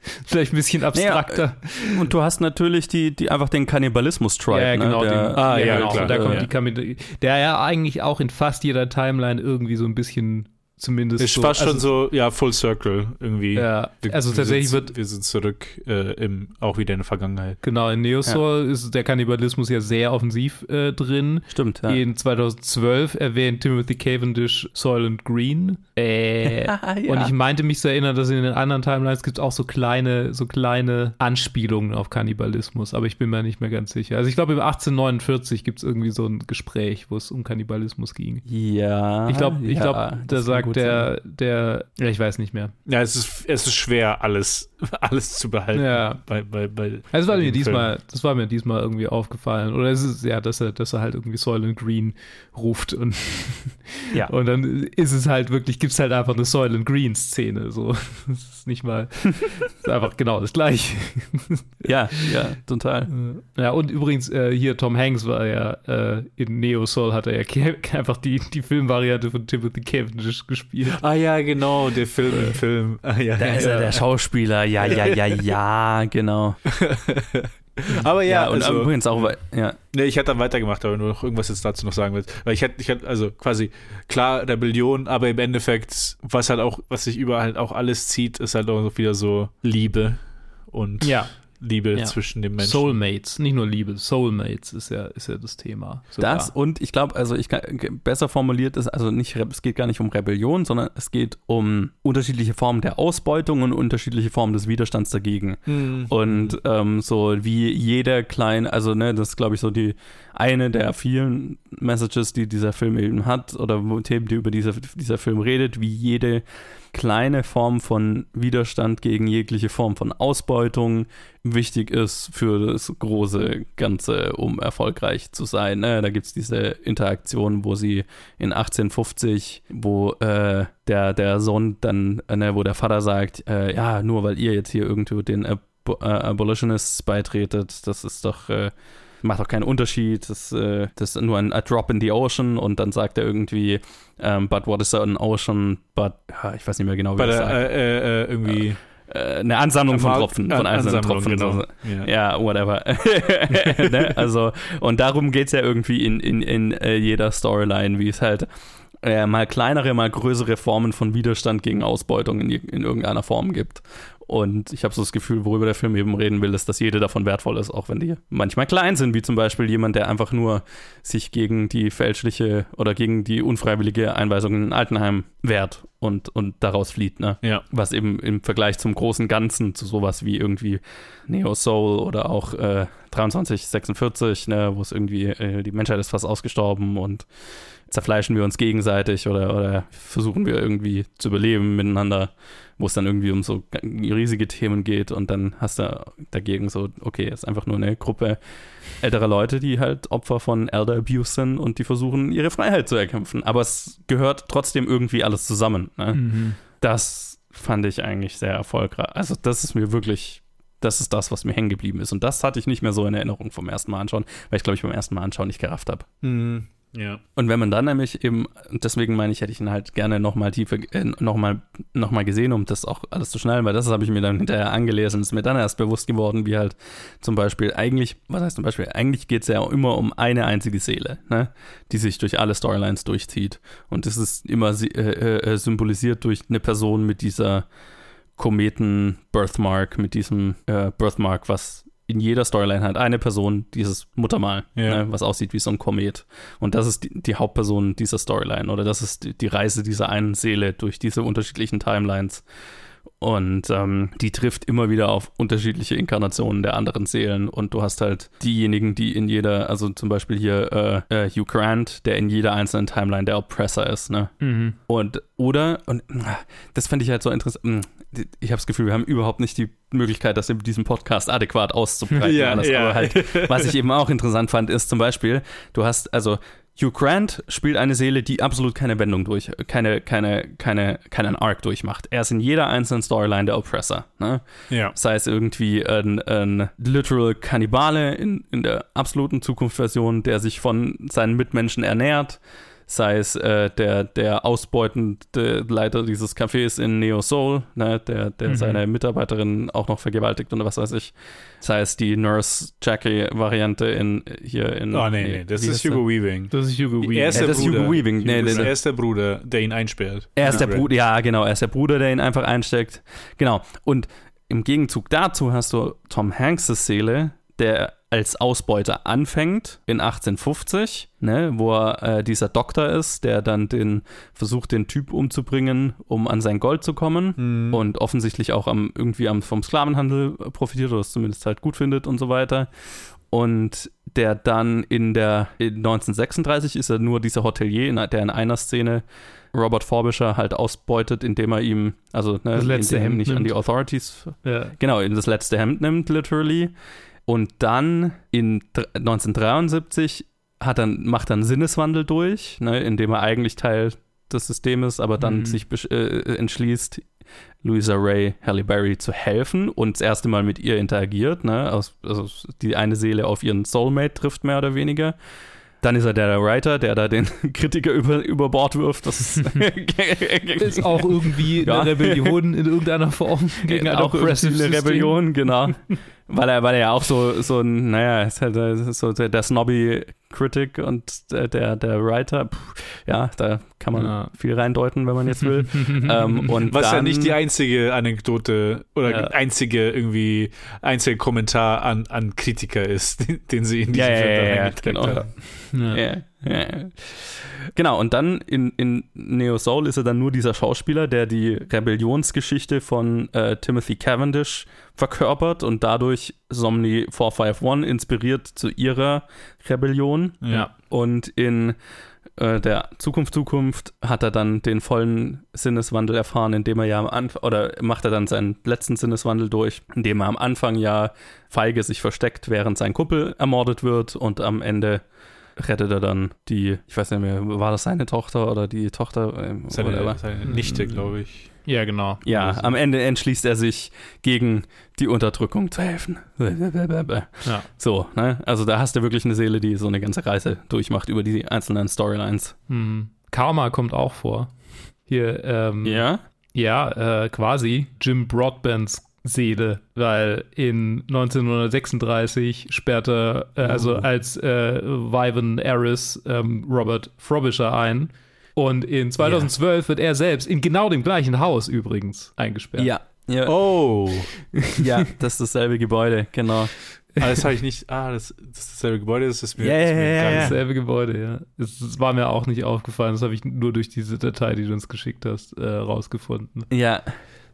Vielleicht ein bisschen abstrakter. Und du hast natürlich die, die einfach den Kannibalismus-Tribe. ja, genau. Ne? den, Der, Ah, ja, genau. klar, da kommt ja. die der ja eigentlich auch in fast jeder Timeline irgendwie so ein bisschen zumindest Ist so, fast schon also, so, ja, Full Circle irgendwie. Ja, Wir- also wir tatsächlich sind, wird Wir sind zurück äh, im, auch wieder in der Vergangenheit. Genau, in Neosol ist der Kannibalismus ja sehr offensiv äh, drin. Stimmt, ja. In 2012 erwähnt Timothy Cavendish Soylent Green. Äh, Ja. Und ich meinte mich zu erinnern, dass in den anderen Timelines gibt es auch so kleine, so kleine Anspielungen auf Kannibalismus, aber ich bin mir nicht mehr ganz sicher. Also ich glaube, im 1849 gibt es irgendwie so ein Gespräch, wo es um Kannibalismus ging. Ja. Ich glaube, ich ja, glaub, das da kann sagt gut der, der, ja, ich weiß nicht mehr. Ja, es ist, es ist schwer, alles, alles zu behalten. Ja. Bei, bei, bei, Also das war bei mir diesmal, das war mir diesmal irgendwie aufgefallen. Oder es ist ja, dass er, dass er halt irgendwie Soylent Green ruft und, Ja. und dann ist es halt wirklich, gibt es halt einfach eine Soylent Green Szene. So, das ist nicht mal, das ist einfach genau das gleiche. Ja, ja, total. Ja, und übrigens, äh, hier Tom Hanks war ja äh, in Neo Soul hat er ja einfach die, die Filmvariante von Timothy Cavendish gespielt. Ah ja, genau, der Film im Film. Ah, ja, Da ja, ist er ja. der Schauspieler. Ja, ja, ja, ja, genau. Aber ja, Ja, und also, übrigens auch, weil- ja. Nee, ich hätte dann weitergemacht, aber nur noch irgendwas jetzt dazu noch sagen willst. Weil ich hätte, ich hätte, also quasi, klar, Rebellion, aber im Endeffekt, was halt auch, was sich überall halt auch alles zieht, ist halt auch wieder so Liebe und Ja, Liebe Ja. zwischen den Menschen. Soulmates, nicht nur Liebe, Soulmates ist ja, ist ja das Thema. sogar. Das und ich glaube, also ich kann, besser formuliert ist, also nicht, es geht gar nicht um Rebellion, sondern es geht um unterschiedliche Formen der Ausbeutung und unterschiedliche Formen des Widerstands dagegen. Mhm. Und ähm, so wie jeder kleine, also ne, das ist glaube ich so die eine der vielen Messages, die dieser Film eben hat oder Themen, die über dieser, dieser Film redet, wie jede kleine Form von Widerstand gegen jegliche Form von Ausbeutung wichtig ist für das große Ganze, um erfolgreich zu sein. Ne? Da gibt es diese Interaktion, wo sie in 1850, wo äh, der, der Sohn dann, äh, ne, wo der Vater sagt, äh, ja, nur weil ihr jetzt hier irgendwo den Ab äh, Abolitionists beitretet, das ist doch äh, macht auch keinen Unterschied. Das, äh, das ist nur ein a Drop in the Ocean und dann sagt er irgendwie, um, ähm, but what is an ocean, but, ich weiß nicht mehr genau, wie er sagt. äh, äh, irgendwie. Eine Ansammlung von Tropfen, von einzelnen Tropfen. genau. Ja. Ja, whatever. ne? Also, und darum geht es ja irgendwie in, in, in äh, jeder Storyline, wie es halt äh, mal kleinere, mal größere Formen von Widerstand gegen Ausbeutung in, in irgendeiner Form gibt. Und ich habe so das Gefühl, worüber der Film eben reden will, ist, dass jede davon wertvoll ist, auch wenn die manchmal klein sind, wie zum Beispiel jemand, der einfach nur sich gegen die fälschliche oder gegen die unfreiwillige Einweisung in ein Altenheim wehrt und, und daraus flieht. Ne? Ja. was eben im Vergleich zum großen Ganzen zu sowas wie irgendwie Neo Soul oder auch äh, 2346, ne, wo es irgendwie äh, die Menschheit ist fast ausgestorben und zerfleischen wir uns gegenseitig oder, oder versuchen wir irgendwie zu überleben miteinander, wo es dann irgendwie um so riesige Themen geht und dann hast du dagegen so, okay, es ist einfach nur eine Gruppe älterer Leute, die halt Opfer von Elder Abuse sind und die versuchen, ihre Freiheit zu erkämpfen. Aber es gehört trotzdem irgendwie alles zusammen. Ne? Mhm. das fand ich eigentlich sehr erfolgreich. Also das ist mir wirklich, das ist das, was mir hängen geblieben ist. Und das hatte ich nicht mehr so in Erinnerung vom ersten Mal anschauen, weil ich glaube ich beim ersten Mal anschauen nicht gerafft habe. Mhm. Ja. Und wenn man dann nämlich eben, deswegen meine ich, hätte ich ihn halt gerne nochmal tiefer, äh, nochmal noch mal gesehen, um das auch alles zu schnallen, weil das habe ich mir dann hinterher angelesen und ist mir dann erst bewusst geworden, wie halt zum Beispiel eigentlich, was heißt zum Beispiel, eigentlich geht es ja immer um eine einzige Seele, ne, die sich durch alle Storylines durchzieht. Und das ist immer äh, äh, symbolisiert durch eine Person mit dieser Kometen-Birthmark, mit diesem äh, Birthmark, was in jeder Storyline hat eine Person dieses Muttermal, Ja. ne, was aussieht wie so ein Komet. Und das ist die, die Hauptperson dieser Storyline oder das ist die, die Reise dieser einen Seele durch diese unterschiedlichen Timelines. Und ähm, die trifft immer wieder auf unterschiedliche Inkarnationen der anderen Seelen. Und du hast halt diejenigen, die in jeder, also zum Beispiel hier äh, äh, Hugh Grant, der in jeder einzelnen Timeline der Oppressor ist, ne? Mhm. Und oder, und ah, das fände ich halt so interessant. Ich habe das Gefühl, wir haben überhaupt nicht die Möglichkeit, das in diesem Podcast adäquat auszubreiten. Ja, ja. Aber halt, was ich eben auch interessant fand, ist zum Beispiel, du hast, also Hugh Grant spielt eine Seele, die absolut keine Wendung durch, keine, keine, keine, keinen Arc durchmacht. Er ist in jeder einzelnen Storyline der Oppressor. Ne? Ja. Sei es irgendwie ein, ein literal Kannibale in, in der absoluten Zukunftsversion, der sich von seinen Mitmenschen ernährt. Sei es äh, der, der ausbeutende Leiter dieses Cafés in Neo Soul, ne, der, der Mhm. seine Mitarbeiterin auch noch vergewaltigt und was weiß ich. Sei es die Nurse Jackie-Variante in hier in. Oh, nee, nee, das wie ist der? Hugo Weaving. Das ist Hugo Er Weaving. ist Ja, der das ist Bruder. Hugo Weaving. Nee, nee, er ist der Bruder, der ihn einsperrt. Er ist der Bruder, ja, genau, er ist der Bruder, der ihn einfach einsteckt. Genau. Und im Gegenzug dazu hast du Tom Hanks' Seele, der als Ausbeuter anfängt in 1850, ne, wo er äh, dieser Doktor ist, der dann den versucht, den Typ umzubringen, um an sein Gold zu kommen Mhm. und offensichtlich auch am, irgendwie am, vom Sklavenhandel profitiert oder es zumindest halt gut findet und so weiter. Und der dann in der in 1936 ist er nur dieser Hotelier, der in einer Szene Robert Forbisher halt ausbeutet, indem er ihm, also ne, Das letzte Hemd nicht an die nimmt. Authorities Ja. genau, in das letzte Hemd nimmt, literally. Und dann in dr- 1973 hat dann, macht er einen Sinneswandel durch, ne, indem er eigentlich Teil des Systems ist, aber dann Mhm. sich besch- äh, entschließt, Louisa Ray Halle Berry zu helfen und das erste Mal mit ihr interagiert. Ne? Aus, also die eine Seele auf ihren Soulmate trifft, mehr oder weniger. Dann ist er der Writer, der da den Kritiker über, über Bord wirft. Das ist, Ist auch irgendwie Ja. eine Rebellion in irgendeiner Form gegen ein auch irgendwie oppressive eine. Rebellion, genau. Weil er, weil er ja auch so, so ein, naja, ist halt äh, so der, der snobby Critic und der, der, der Writer, Puh, ja, da kann man Ja. viel reindeuten, wenn man jetzt will. ähm, und Was ja dann, nicht die einzige Anekdote oder Ja. einzige irgendwie einzige Kommentar an, an Kritiker ist, den, den sie in Ja, diesem ja, Film ja, dann ja, genau. haben. Ja. Genau, und dann in, in Neo Soul ist er dann nur dieser Schauspieler, der die Rebellionsgeschichte von äh, Timothy Cavendish verkörpert und dadurch Somni 451 inspiriert zu ihrer Rebellion. Ja. Und in äh, der Zukunft Zukunft hat er dann den vollen Sinneswandel erfahren, indem er ja am Anfang, oder macht er dann seinen letzten Sinneswandel durch, indem er am Anfang ja feige sich versteckt, während sein Kumpel ermordet wird und am Ende rettet er dann die, ich weiß nicht mehr, war das seine Tochter oder die Tochter? Ähm, Seine, whatever. seine Nichte, glaube ich. Ja, genau. Ja, am Ende entschließt er sich, gegen die Unterdrückung zu helfen. Ja. So, ne? Also da hast du wirklich eine Seele, die so eine ganze Reise durchmacht über die einzelnen Storylines. Hm. Karma kommt auch vor. Hier, ähm, Ja? Ja, äh, quasi Jim Broadbents Seele, weil in 1936 sperrte, äh, also als äh, Vivan Eris ähm, Robert Frobisher ein. Und in 2012 wird er selbst in genau dem gleichen Haus übrigens eingesperrt. Ja. Ja, Oh, ja, das ist dasselbe Gebäude, genau. ah, das habe ich nicht. Ah, das, das ist dasselbe Gebäude, das ist mir, Ja, ist mir ja, gar ja, nicht- Dasselbe Gebäude, ja. Es, es war mir auch nicht aufgefallen, das habe ich nur durch diese Datei, die du uns geschickt hast, äh, rausgefunden. Ja,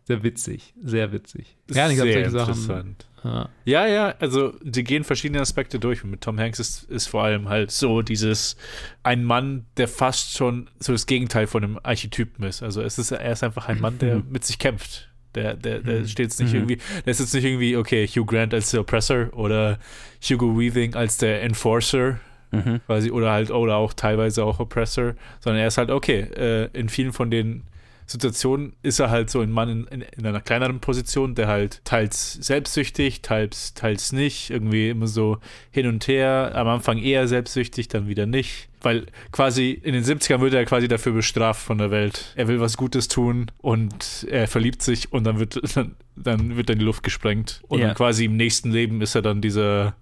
Sehr witzig, sehr witzig. Ja, ich Sehr solche Sachen. interessant. Ja. Ja, ja, also die gehen verschiedene Aspekte durch. Und mit Tom Hanks ist, ist vor allem halt so dieses ein Mann, der fast schon so das Gegenteil von einem Archetypen ist. Also es ist, er ist einfach ein Mann, der mit sich kämpft. Der, der, der steht jetzt nicht Mhm. irgendwie, der ist jetzt nicht irgendwie, okay, Hugh Grant als der Oppressor oder Hugo Weaving als der Enforcer, mhm. quasi, oder halt, oder auch teilweise auch Oppressor, sondern er ist halt, okay, äh, in vielen von den Situationen ist er halt so ein Mann in, in, in einer kleineren Position, der halt teils selbstsüchtig, teils, teils nicht, irgendwie immer so hin und her, am Anfang eher selbstsüchtig, dann wieder nicht. Weil quasi in den 70ern wird er quasi dafür bestraft von der Welt. Er will was Gutes tun und er verliebt sich und dann wird dann, dann wird er in die Luft gesprengt. Und Ja. dann quasi im nächsten Leben ist er dann dieser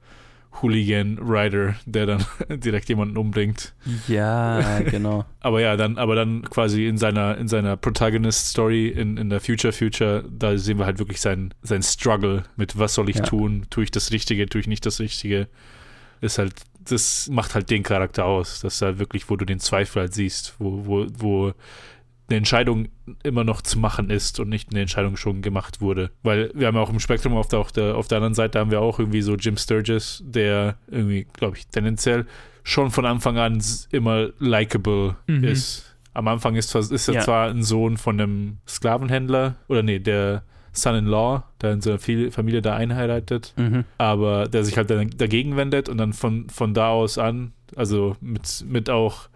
Hooligan-Rider, der dann direkt jemanden umbringt. Ja, genau. Aber ja, dann, aber dann quasi in seiner, in seiner Protagonist-Story in, in der Future Future, da sehen wir halt wirklich sein, sein Struggle mit was soll ich Ja. tun? Tue ich das Richtige, tue ich nicht das Richtige? Ist halt, das macht halt den Charakter aus. Das ist halt wirklich, wo du den Zweifel halt siehst, wo, wo, wo eine Entscheidung immer noch zu machen ist und nicht eine Entscheidung schon gemacht wurde. Weil wir haben ja auch im Spektrum auf der, auf der, auf der anderen Seite haben wir auch irgendwie so Jim Sturgis, der irgendwie, glaube ich, tendenziell schon von Anfang an immer likable Mhm. ist. Am Anfang ist, ist er Ja. zwar ein Sohn von einem Sklavenhändler oder nee, der Son-in-Law, der in seiner Fil- Familie da einheiratet, Mhm. aber der sich halt dann dagegen wendet und dann von, von da aus an, also mit, mit auch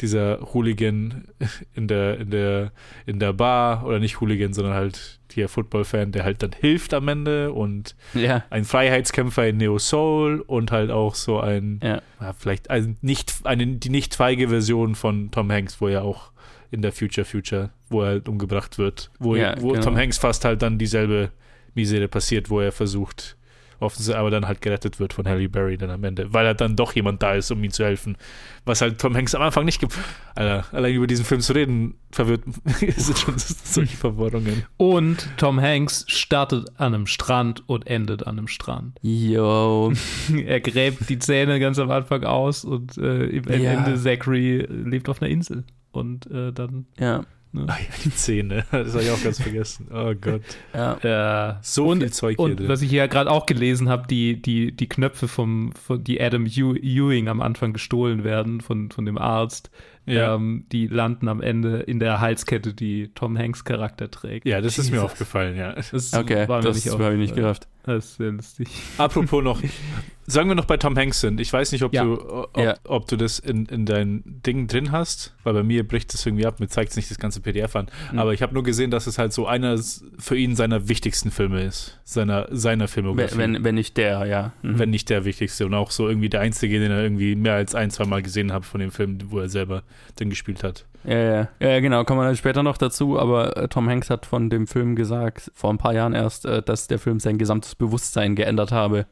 dieser Hooligan in der, in der, in der Bar oder nicht Hooligan, sondern halt der Football-Fan, der halt dann hilft am Ende und Ja, ein Freiheitskämpfer in Neo Soul und halt auch so ein, ja. ja, vielleicht ein nicht, eine, die nicht feige Version von Tom Hanks, wo er auch in der Future Future, wo er halt umgebracht wird, wo, wo genau. Tom Hanks fast halt dann dieselbe Misere passiert, wo er versucht, offensichtlich aber dann halt gerettet wird von Halle Berry dann am Ende, weil halt dann doch jemand da ist, um ihm zu helfen. Was halt Tom Hanks am Anfang nicht gibt. Alter, allein über diesen Film zu reden, verwirrt, sind schon solche Verwirrungen. Und Tom Hanks startet an einem Strand und endet an einem Strand. Yo. er gräbt die Zähne ganz am Anfang aus und äh, im am Ja. Ende Zachary lebt auf einer Insel. Und äh, dann. Ja, Ah ja, die Zähne, das habe ich auch ganz vergessen. Oh Gott. ja. Äh, So und, viel Zeug hier Und drin. was ich hier gerade auch gelesen habe, die, die, die Knöpfe vom, von, die Adam Ew- Ewing am Anfang gestohlen werden von, von dem Arzt, Ja. ähm, die landen am Ende in der Halskette, die Tom Hanks Charakter trägt. Ja, das ist mir Jesus. aufgefallen, ja. Das Okay, war mir das habe ich nicht gerafft. Das ist sehr lustig. Apropos noch, sagen wir noch bei Tom Hanks sind. Ich weiß nicht, ob, Ja. du, ob, Ja. ob du das in, in dein Ding drin hast, weil bei mir bricht das irgendwie ab, mir zeigt es nicht das ganze PDF an. Mhm. Aber ich habe nur gesehen, dass es halt so einer für ihn seiner wichtigsten Filme ist. Seiner, seiner Filmografie. Wenn, wenn, wenn nicht der, ja. Mhm. Wenn nicht der wichtigste und auch so irgendwie der einzige, den er irgendwie mehr als ein, zwei Mal gesehen hat von dem Film, wo er selber drin gespielt hat. Ja, ja, ja, genau, kommen wir dann später noch dazu, aber äh, Tom Hanks hat von dem Film gesagt, vor ein paar Jahren erst, äh, dass der Film sein gesamtes Bewusstsein geändert habe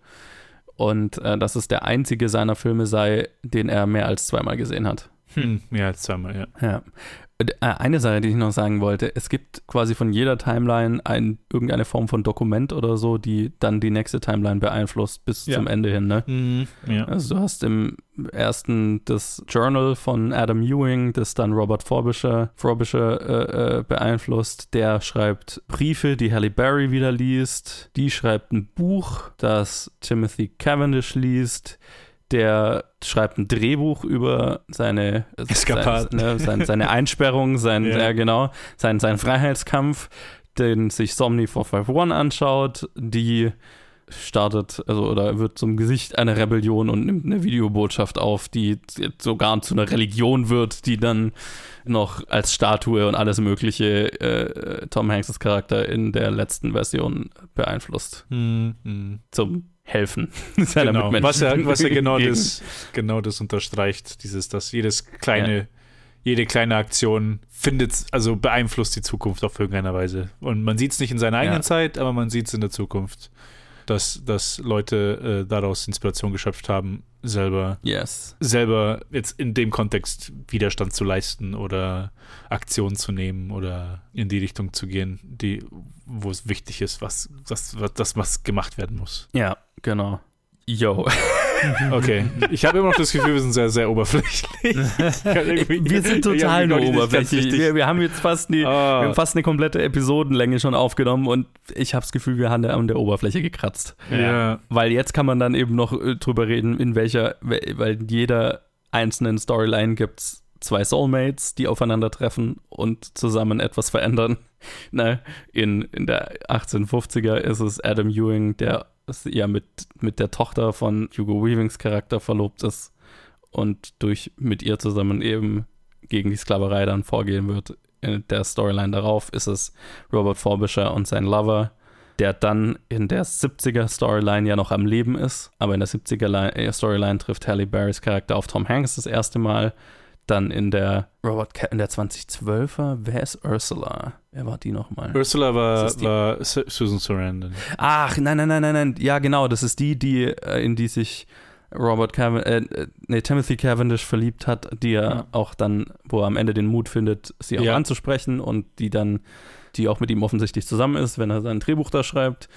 und äh, dass es der einzige seiner Filme sei, den er mehr als zweimal gesehen hat. Hm, mehr als zweimal, ja. Ja. Äh, Eine Sache, die ich noch sagen wollte, es gibt quasi von jeder Timeline ein, irgendeine Form von Dokument oder so, die dann die nächste Timeline beeinflusst bis Ja. zum Ende hin, ne? Mhm, ja. Also du hast im ersten das Journal von Adam Ewing, das dann Robert Frobisher, Frobisher äh, äh, beeinflusst. Der schreibt Briefe, die Halle Berry wieder liest. Die schreibt ein Buch, das Timothy Cavendish liest. Der schreibt ein Drehbuch über seine Eskapaden. Sein, ne, sein, seine Einsperrung, sein, Ja. ja. genau, sein, sein Freiheitskampf, den sich Somni 451 anschaut, die startet, also oder wird zum Gesicht einer Rebellion und nimmt eine Videobotschaft auf, die sogar zu einer Religion wird, die dann noch als Statue und alles mögliche äh, Tom Hanks' Charakter in der letzten Version beeinflusst. Mhm. Zum Helfen Genau. Was ja, was ja genau, das, genau das unterstreicht, dieses, dass jedes kleine, jede kleine Aktion findet, also beeinflusst die Zukunft auf irgendeiner Weise. Und man sieht es nicht in seiner eigenen Ja. Zeit, aber man sieht es in der Zukunft. Dass, dass Leute äh, daraus Inspiration geschöpft haben, selber, Yes. selber jetzt in dem Kontext Widerstand zu leisten oder Aktionen zu nehmen oder in die Richtung zu gehen, die, wo es wichtig ist, was, was, was, das, was gemacht werden muss. Ja, genau. Yo. Okay, ich habe immer noch das Gefühl, wir sind sehr, sehr oberflächlich. Wir sind total nur oberflächlich. Wir, wir haben jetzt fast, die, Ah. wir haben fast eine komplette Episodenlänge schon aufgenommen und ich habe das Gefühl, wir haben an der Oberfläche gekratzt. ja. Weil jetzt kann man dann eben noch äh, drüber reden, in welcher, we- weil in jeder einzelnen Storyline gibt es zwei Soulmates, die aufeinandertreffen und zusammen etwas verändern. Ne? In, in der 1850er ist es Adam Ewing, der ja mit, mit der Tochter von Hugo Weavings Charakter verlobt ist und durch mit ihr zusammen eben gegen die Sklaverei dann vorgehen wird. In der Storyline darauf ist es Robert Frobisher und sein Lover, der dann in der 70er Storyline ja noch am Leben ist, aber in der 70er Li- äh, Storyline trifft Halle Berrys Charakter auf Tom Hanks das erste Mal. Dann in der Robert Ca- in der 2012er, wer ist Ursula? Wer war die nochmal? Ursula war, war Su- Susan Sarandon. Ach, nein, nein, nein, nein, nein. Ja, genau, das ist die, die, äh, in die sich Robert Cavendish, äh, äh, nee, Timothy Cavendish verliebt hat, die er Ja. auch dann, wo er am Ende den Mut findet, sie auch Ja. anzusprechen und die dann, die auch mit ihm offensichtlich zusammen ist, wenn er sein Drehbuch da schreibt.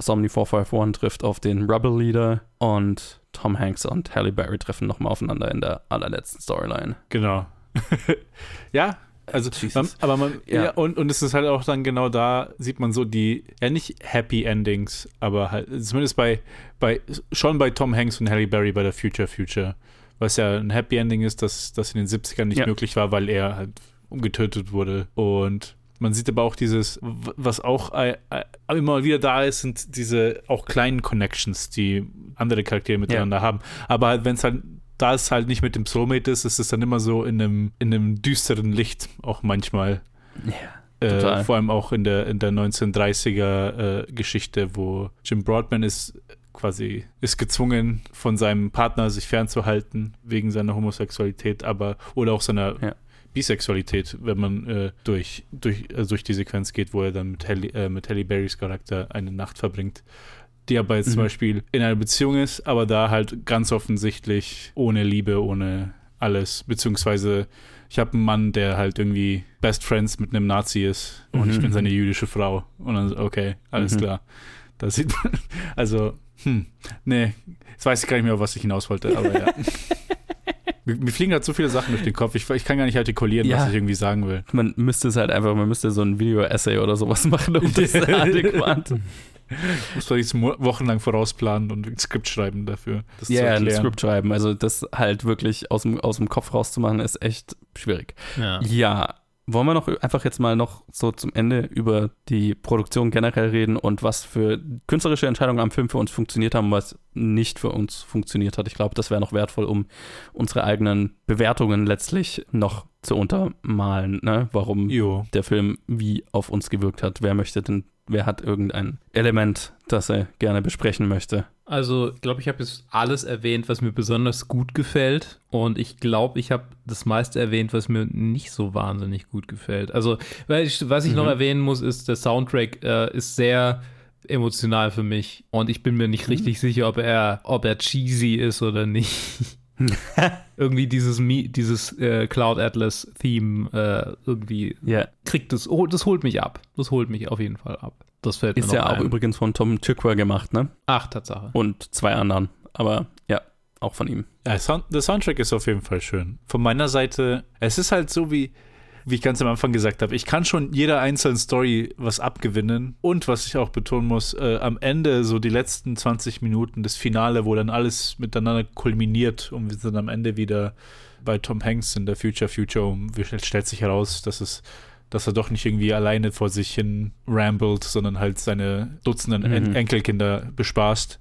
Somni 451 trifft auf den Rebel Leader und Tom Hanks und Halle Berry treffen nochmal aufeinander in der allerletzten Storyline. Genau. ja, also, man, aber man, ja. Ja. und, und es ist halt auch dann genau da, sieht man so die, ja nicht Happy Endings, aber halt, zumindest bei, bei, schon bei Tom Hanks und Halle Berry bei der Future Future, was ja ein Happy Ending ist, dass das in den 70ern nicht Ja. möglich war, weil er halt umgetötet wurde und man sieht aber auch dieses, was auch äh, äh, immer wieder da ist, sind diese auch kleinen Connections, die andere Charaktere miteinander haben. Aber halt, wenn es halt, da es halt nicht mit dem Soulmate ist, ist es dann immer so in einem, in einem düsteren Licht auch manchmal. Ja. Äh, vor allem auch in der, in der 1930er äh, Geschichte, wo Jim Broadman ist quasi ist gezwungen von seinem Partner sich fernzuhalten wegen seiner Homosexualität, aber oder auch seiner Ja. Bisexualität, wenn man äh, durch, durch, äh, durch die Sequenz geht, wo er dann mit Halle, äh, mit Halle Berrys Charakter eine Nacht verbringt, die aber jetzt zum Mhm. Beispiel in einer Beziehung ist, aber da halt ganz offensichtlich ohne Liebe, ohne alles, beziehungsweise ich habe einen Mann, der halt irgendwie Best Friends mit einem Nazi ist und Mhm. ich bin seine jüdische Frau. Und dann, okay, alles Mhm. klar. Da sieht man, also, hm, nee, jetzt weiß ich gar nicht mehr, auf was ich hinaus wollte, aber ja. mir, fliegen gerade so viele Sachen durch den Kopf, ich, ich kann gar nicht artikulieren, Ja. was ich irgendwie sagen will. Man müsste es halt einfach, man müsste so ein Video-Essay oder sowas machen, um das adäquat Muss man jetzt wochenlang vorausplanen und ein Skript schreiben dafür. Das Ja, zu ein. Skript schreiben. Also das halt wirklich aus dem, aus dem Kopf rauszumachen, ist echt schwierig. Ja. Ja, wollen wir noch einfach jetzt mal noch so zum Ende über die Produktion generell reden und was für künstlerische Entscheidungen am Film für uns funktioniert haben, was nicht für uns funktioniert hat. Ich glaube, das wäre noch wertvoll, um unsere eigenen Bewertungen letztlich noch zu untermalen, ne? warum Jo. der Film wie auf uns gewirkt hat. Wer möchte denn, wer hat irgendein Element, das er gerne besprechen möchte? Also, ich glaube, ich habe jetzt alles erwähnt, was mir besonders gut gefällt. Und ich glaube, ich habe das meiste erwähnt, was mir nicht so wahnsinnig gut gefällt. Also, ich, was ich noch Mhm. erwähnen muss, ist, der Soundtrack äh, ist sehr emotional für mich. Und ich bin mir nicht richtig sicher, ob er, ob er cheesy ist oder nicht. irgendwie dieses, dieses äh, Cloud Atlas Theme äh, irgendwie Ja. kriegt es, oh, das holt mich ab. Das holt mich auf jeden Fall ab. Das fällt Ist mir ja noch auch ein. übrigens von Tom Tykwer gemacht, ne? Ach, Tatsache. Und zwei anderen. Aber ja, auch von ihm. Ja, der Soundtrack ist auf jeden Fall schön. Von meiner Seite, es ist halt so wie, wie ich ganz am Anfang gesagt habe, ich kann schon jeder einzelnen Story was abgewinnen. Und was ich auch betonen muss, äh, am Ende, so die letzten 20 Minuten, das Finale, wo dann alles miteinander kulminiert und wir sind am Ende wieder bei Tom Hanks in der Future Future und wir- stellt sich heraus, dass es dass er doch nicht irgendwie alleine vor sich hin rambelt, sondern halt seine Dutzenden En Mhm. Enkelkinder bespaßt.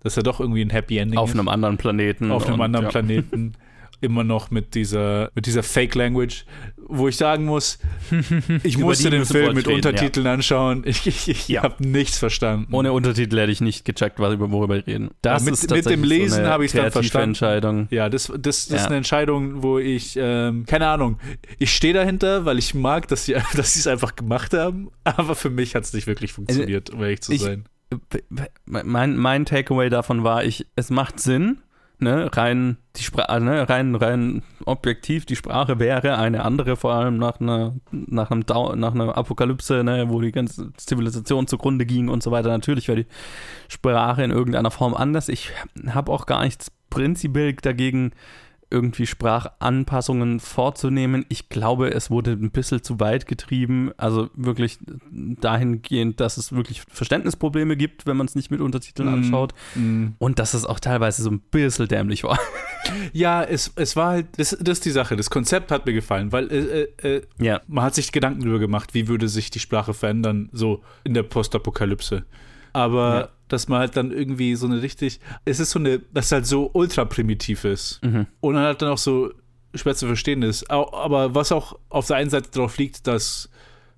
Dass er doch irgendwie ein Happy Ending Auf ist einem anderen Planeten. auf einem und, anderen ja. Planeten. Immer noch mit dieser, mit dieser Fake Language, wo ich sagen muss, ich musste den Film mit reden, Untertiteln anschauen. Ich, ich, ich Ja. habe nichts verstanden. Ohne Untertitel hätte ich nicht gecheckt, worüber wir reden. Das Ja, mit- ist mit dem Lesen so eine habe ich's dann verstanden. Entscheidung. ja, das, das, das ist Ja. eine Entscheidung, wo ich, ähm, keine Ahnung, ich stehe dahinter, weil ich mag, dass sie dass es einfach gemacht haben, aber für mich hat es nicht wirklich funktioniert, um ehrlich zu ich- sein. Mein, mein Takeaway davon war, ich, es macht Sinn, ne, rein, die Sprache, ne, rein, rein objektiv, die Sprache wäre eine andere, vor allem nach einer, nach einem Dau nach einer Apokalypse, ne, wo die ganze Zivilisation zugrunde ging und so weiter. Natürlich wäre die Sprache in irgendeiner Form anders. Ich habe auch gar nichts prinzipiell dagegen, irgendwie Sprachanpassungen vorzunehmen. Ich glaube, es wurde ein bisschen zu weit getrieben. Also wirklich dahingehend, dass es wirklich Verständnisprobleme gibt, wenn man es nicht mit Untertiteln Mhm. anschaut. Mm. Und dass es auch teilweise so ein bisschen dämlich war. Ja, es, es war halt, das, das ist die Sache. Das Konzept hat mir gefallen, weil äh, äh, äh, Ja. man hat sich Gedanken darüber gemacht, wie würde sich die Sprache verändern, so in der Postapokalypse. Aber. Dass man halt dann irgendwie so eine richtig, es ist so eine, das halt so ultra primitiv ist. Mhm. Und dann halt dann auch so schwer zu verstehen ist. Aber was auch auf der einen Seite darauf liegt, dass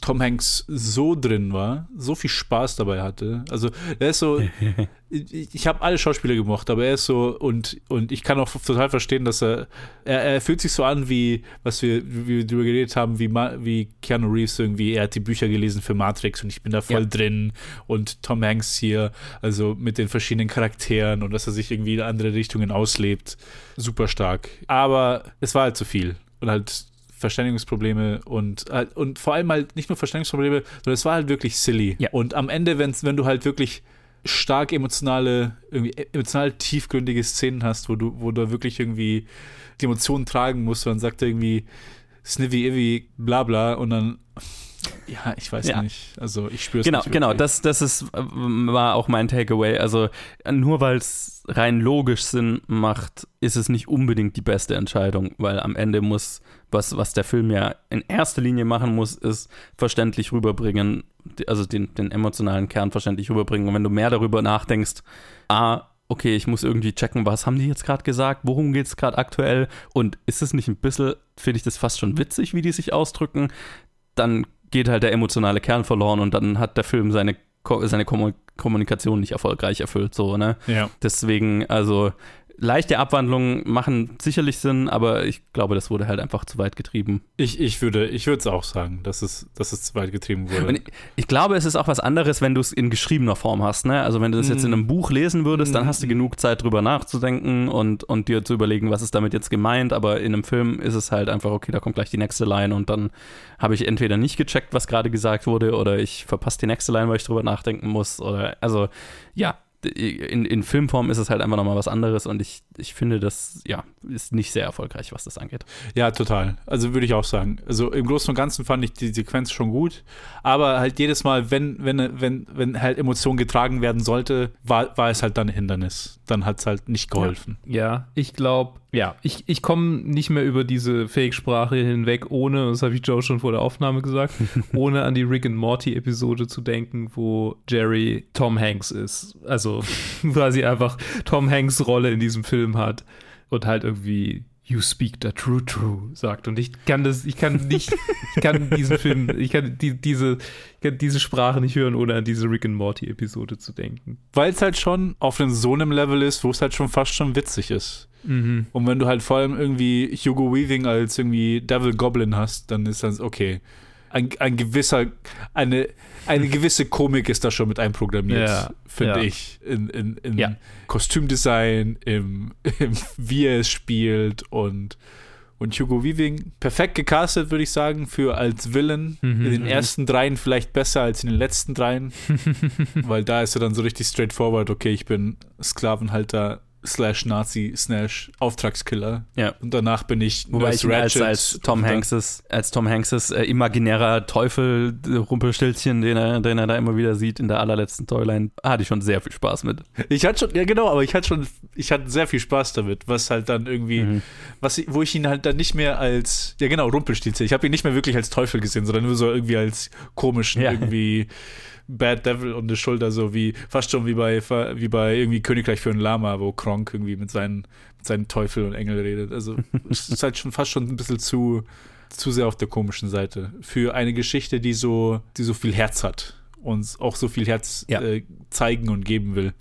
Tom Hanks so drin war, so viel Spaß dabei hatte. Also er ist so, ich, ich habe alle Schauspieler gemocht, aber er ist so und und ich kann auch total verstehen, dass er er, er fühlt sich so an wie was wir wie wir darüber geredet haben, wie wie Keanu Reeves irgendwie. Er hat die Bücher gelesen für Matrix und ich bin da voll Ja. drin und Tom Hanks hier, also mit den verschiedenen Charakteren und dass er sich irgendwie in andere Richtungen auslebt, super stark. Aber es war halt zu viel und halt Verständigungsprobleme und, halt- und vor allem halt nicht nur Verständigungsprobleme, sondern es war halt wirklich silly. Ja. Und am Ende, wenn's, wenn du halt wirklich stark emotionale, irgendwie emotional tiefgründige Szenen hast, wo du, wo du wirklich irgendwie die Emotionen tragen musst, und dann sagt er irgendwie Snivy Ivy, bla bla, und dann, ja, ich weiß Ja. nicht. Also ich spüre es Genau, nicht. genau, wirklich. das, das ist, äh, war auch mein Takeaway. Also nur weil es rein logisch Sinn macht, ist es nicht unbedingt die beste Entscheidung, weil am Ende muss, was, was der Film ja in erster Linie machen muss, ist verständlich rüberbringen, also den, den emotionalen Kern verständlich rüberbringen. Und wenn du mehr darüber nachdenkst, ah, okay, ich muss irgendwie checken, was haben die jetzt gerade gesagt, worum geht es gerade aktuell und ist es nicht ein bisschen, finde ich das fast schon witzig, wie die sich ausdrücken, dann geht halt der emotionale Kern verloren und dann hat der Film seine, seine Kommu- Kommunikation nicht erfolgreich erfüllt, so, ne? ja. Deswegen, also leichte Abwandlungen machen sicherlich Sinn, aber ich glaube, das wurde halt einfach zu weit getrieben. Ich, ich würde ich es auch sagen, dass es, dass es zu weit getrieben wurde. Ich, ich glaube, es ist auch was anderes, wenn du es in geschriebener Form hast, ne? Also wenn du das jetzt in einem Buch lesen würdest, dann hast du genug Zeit drüber nachzudenken und, und dir zu überlegen, was ist damit jetzt gemeint, aber in einem Film ist es halt einfach, okay, da kommt gleich die nächste Line und dann habe ich entweder nicht gecheckt, was gerade gesagt wurde, oder ich verpasse die nächste Line, weil ich drüber nachdenken muss. Oder also ja, in, in Filmform ist es halt einfach nochmal was anderes und ich, ich finde, das ja, ist nicht sehr erfolgreich, was das angeht. Ja, total. Also würde ich auch sagen. Also im Großen und Ganzen fand ich die Sequenz schon gut, aber halt jedes Mal, wenn, wenn, wenn, wenn halt Emotion getragen werden sollte, war, war es halt dann ein Hindernis. Dann hat es halt nicht geholfen. Ja, ich glaube, ja, ich, ich komme nicht mehr über diese Fake-Sprache hinweg, ohne, das habe ich Joe schon vor der Aufnahme gesagt, ohne an die Rick and Morty-Episode zu denken, wo Jerry Tom Hanks ist. Also quasi einfach Tom Hanks Rolle in diesem Film hat und halt irgendwie You speak the true true sagt. Und ich kann das, ich kann nicht, ich kann diesen Film, ich kann die, diese, ich kann diese Sprache nicht hören, ohne an diese Rick and Morty-Episode zu denken. Weil es halt schon auf einem so einem Level ist, wo es halt schon fast schon witzig ist. Mhm. Und wenn du halt vor allem irgendwie Hugo Weaving als irgendwie Devil Goblin hast, dann ist das okay. Ein, ein gewisser, eine, eine gewisse Komik ist da schon mit einprogrammiert, Ja, finde ja. ich. In, in, in Ja. Kostümdesign, im, im, wie er es spielt und, und Hugo Weaving perfekt gecastet, würde ich sagen, für als Villain. Mhm, in den mhm. ersten dreien vielleicht besser als in den letzten dreien, weil da ist er dann so richtig straightforward, okay, ich bin Sklavenhalter slash Nazi slash Auftragskiller. Ja. Und danach bin ich Wobei ich als, als Tom und dann- Hanks als Tom Hanks äh, imaginärer Teufel äh, Rumpelstilzchen, den er, den er da immer wieder sieht in der allerletzten Storyline, hatte ich schon sehr viel Spaß mit. Ich hatte schon, ja genau, aber ich hatte schon, ich hatte sehr viel Spaß damit, was halt dann irgendwie, Mhm. was wo ich ihn halt dann nicht mehr als, ja genau, Rumpelstilzchen. Ich habe ihn nicht mehr wirklich als Teufel gesehen, sondern nur so irgendwie als komischen, Ja. irgendwie Bad Devil um die Schulter, so wie, fast schon wie bei, wie bei irgendwie Königreich für ein Lama, wo Kronk irgendwie mit seinen, mit seinen Teufel und Engel redet. Also, es ist halt schon fast schon ein bisschen zu, zu sehr auf der komischen Seite. Für eine Geschichte, die so, die so viel Herz hat und auch so viel Herz Ja. äh, zeigen und geben will.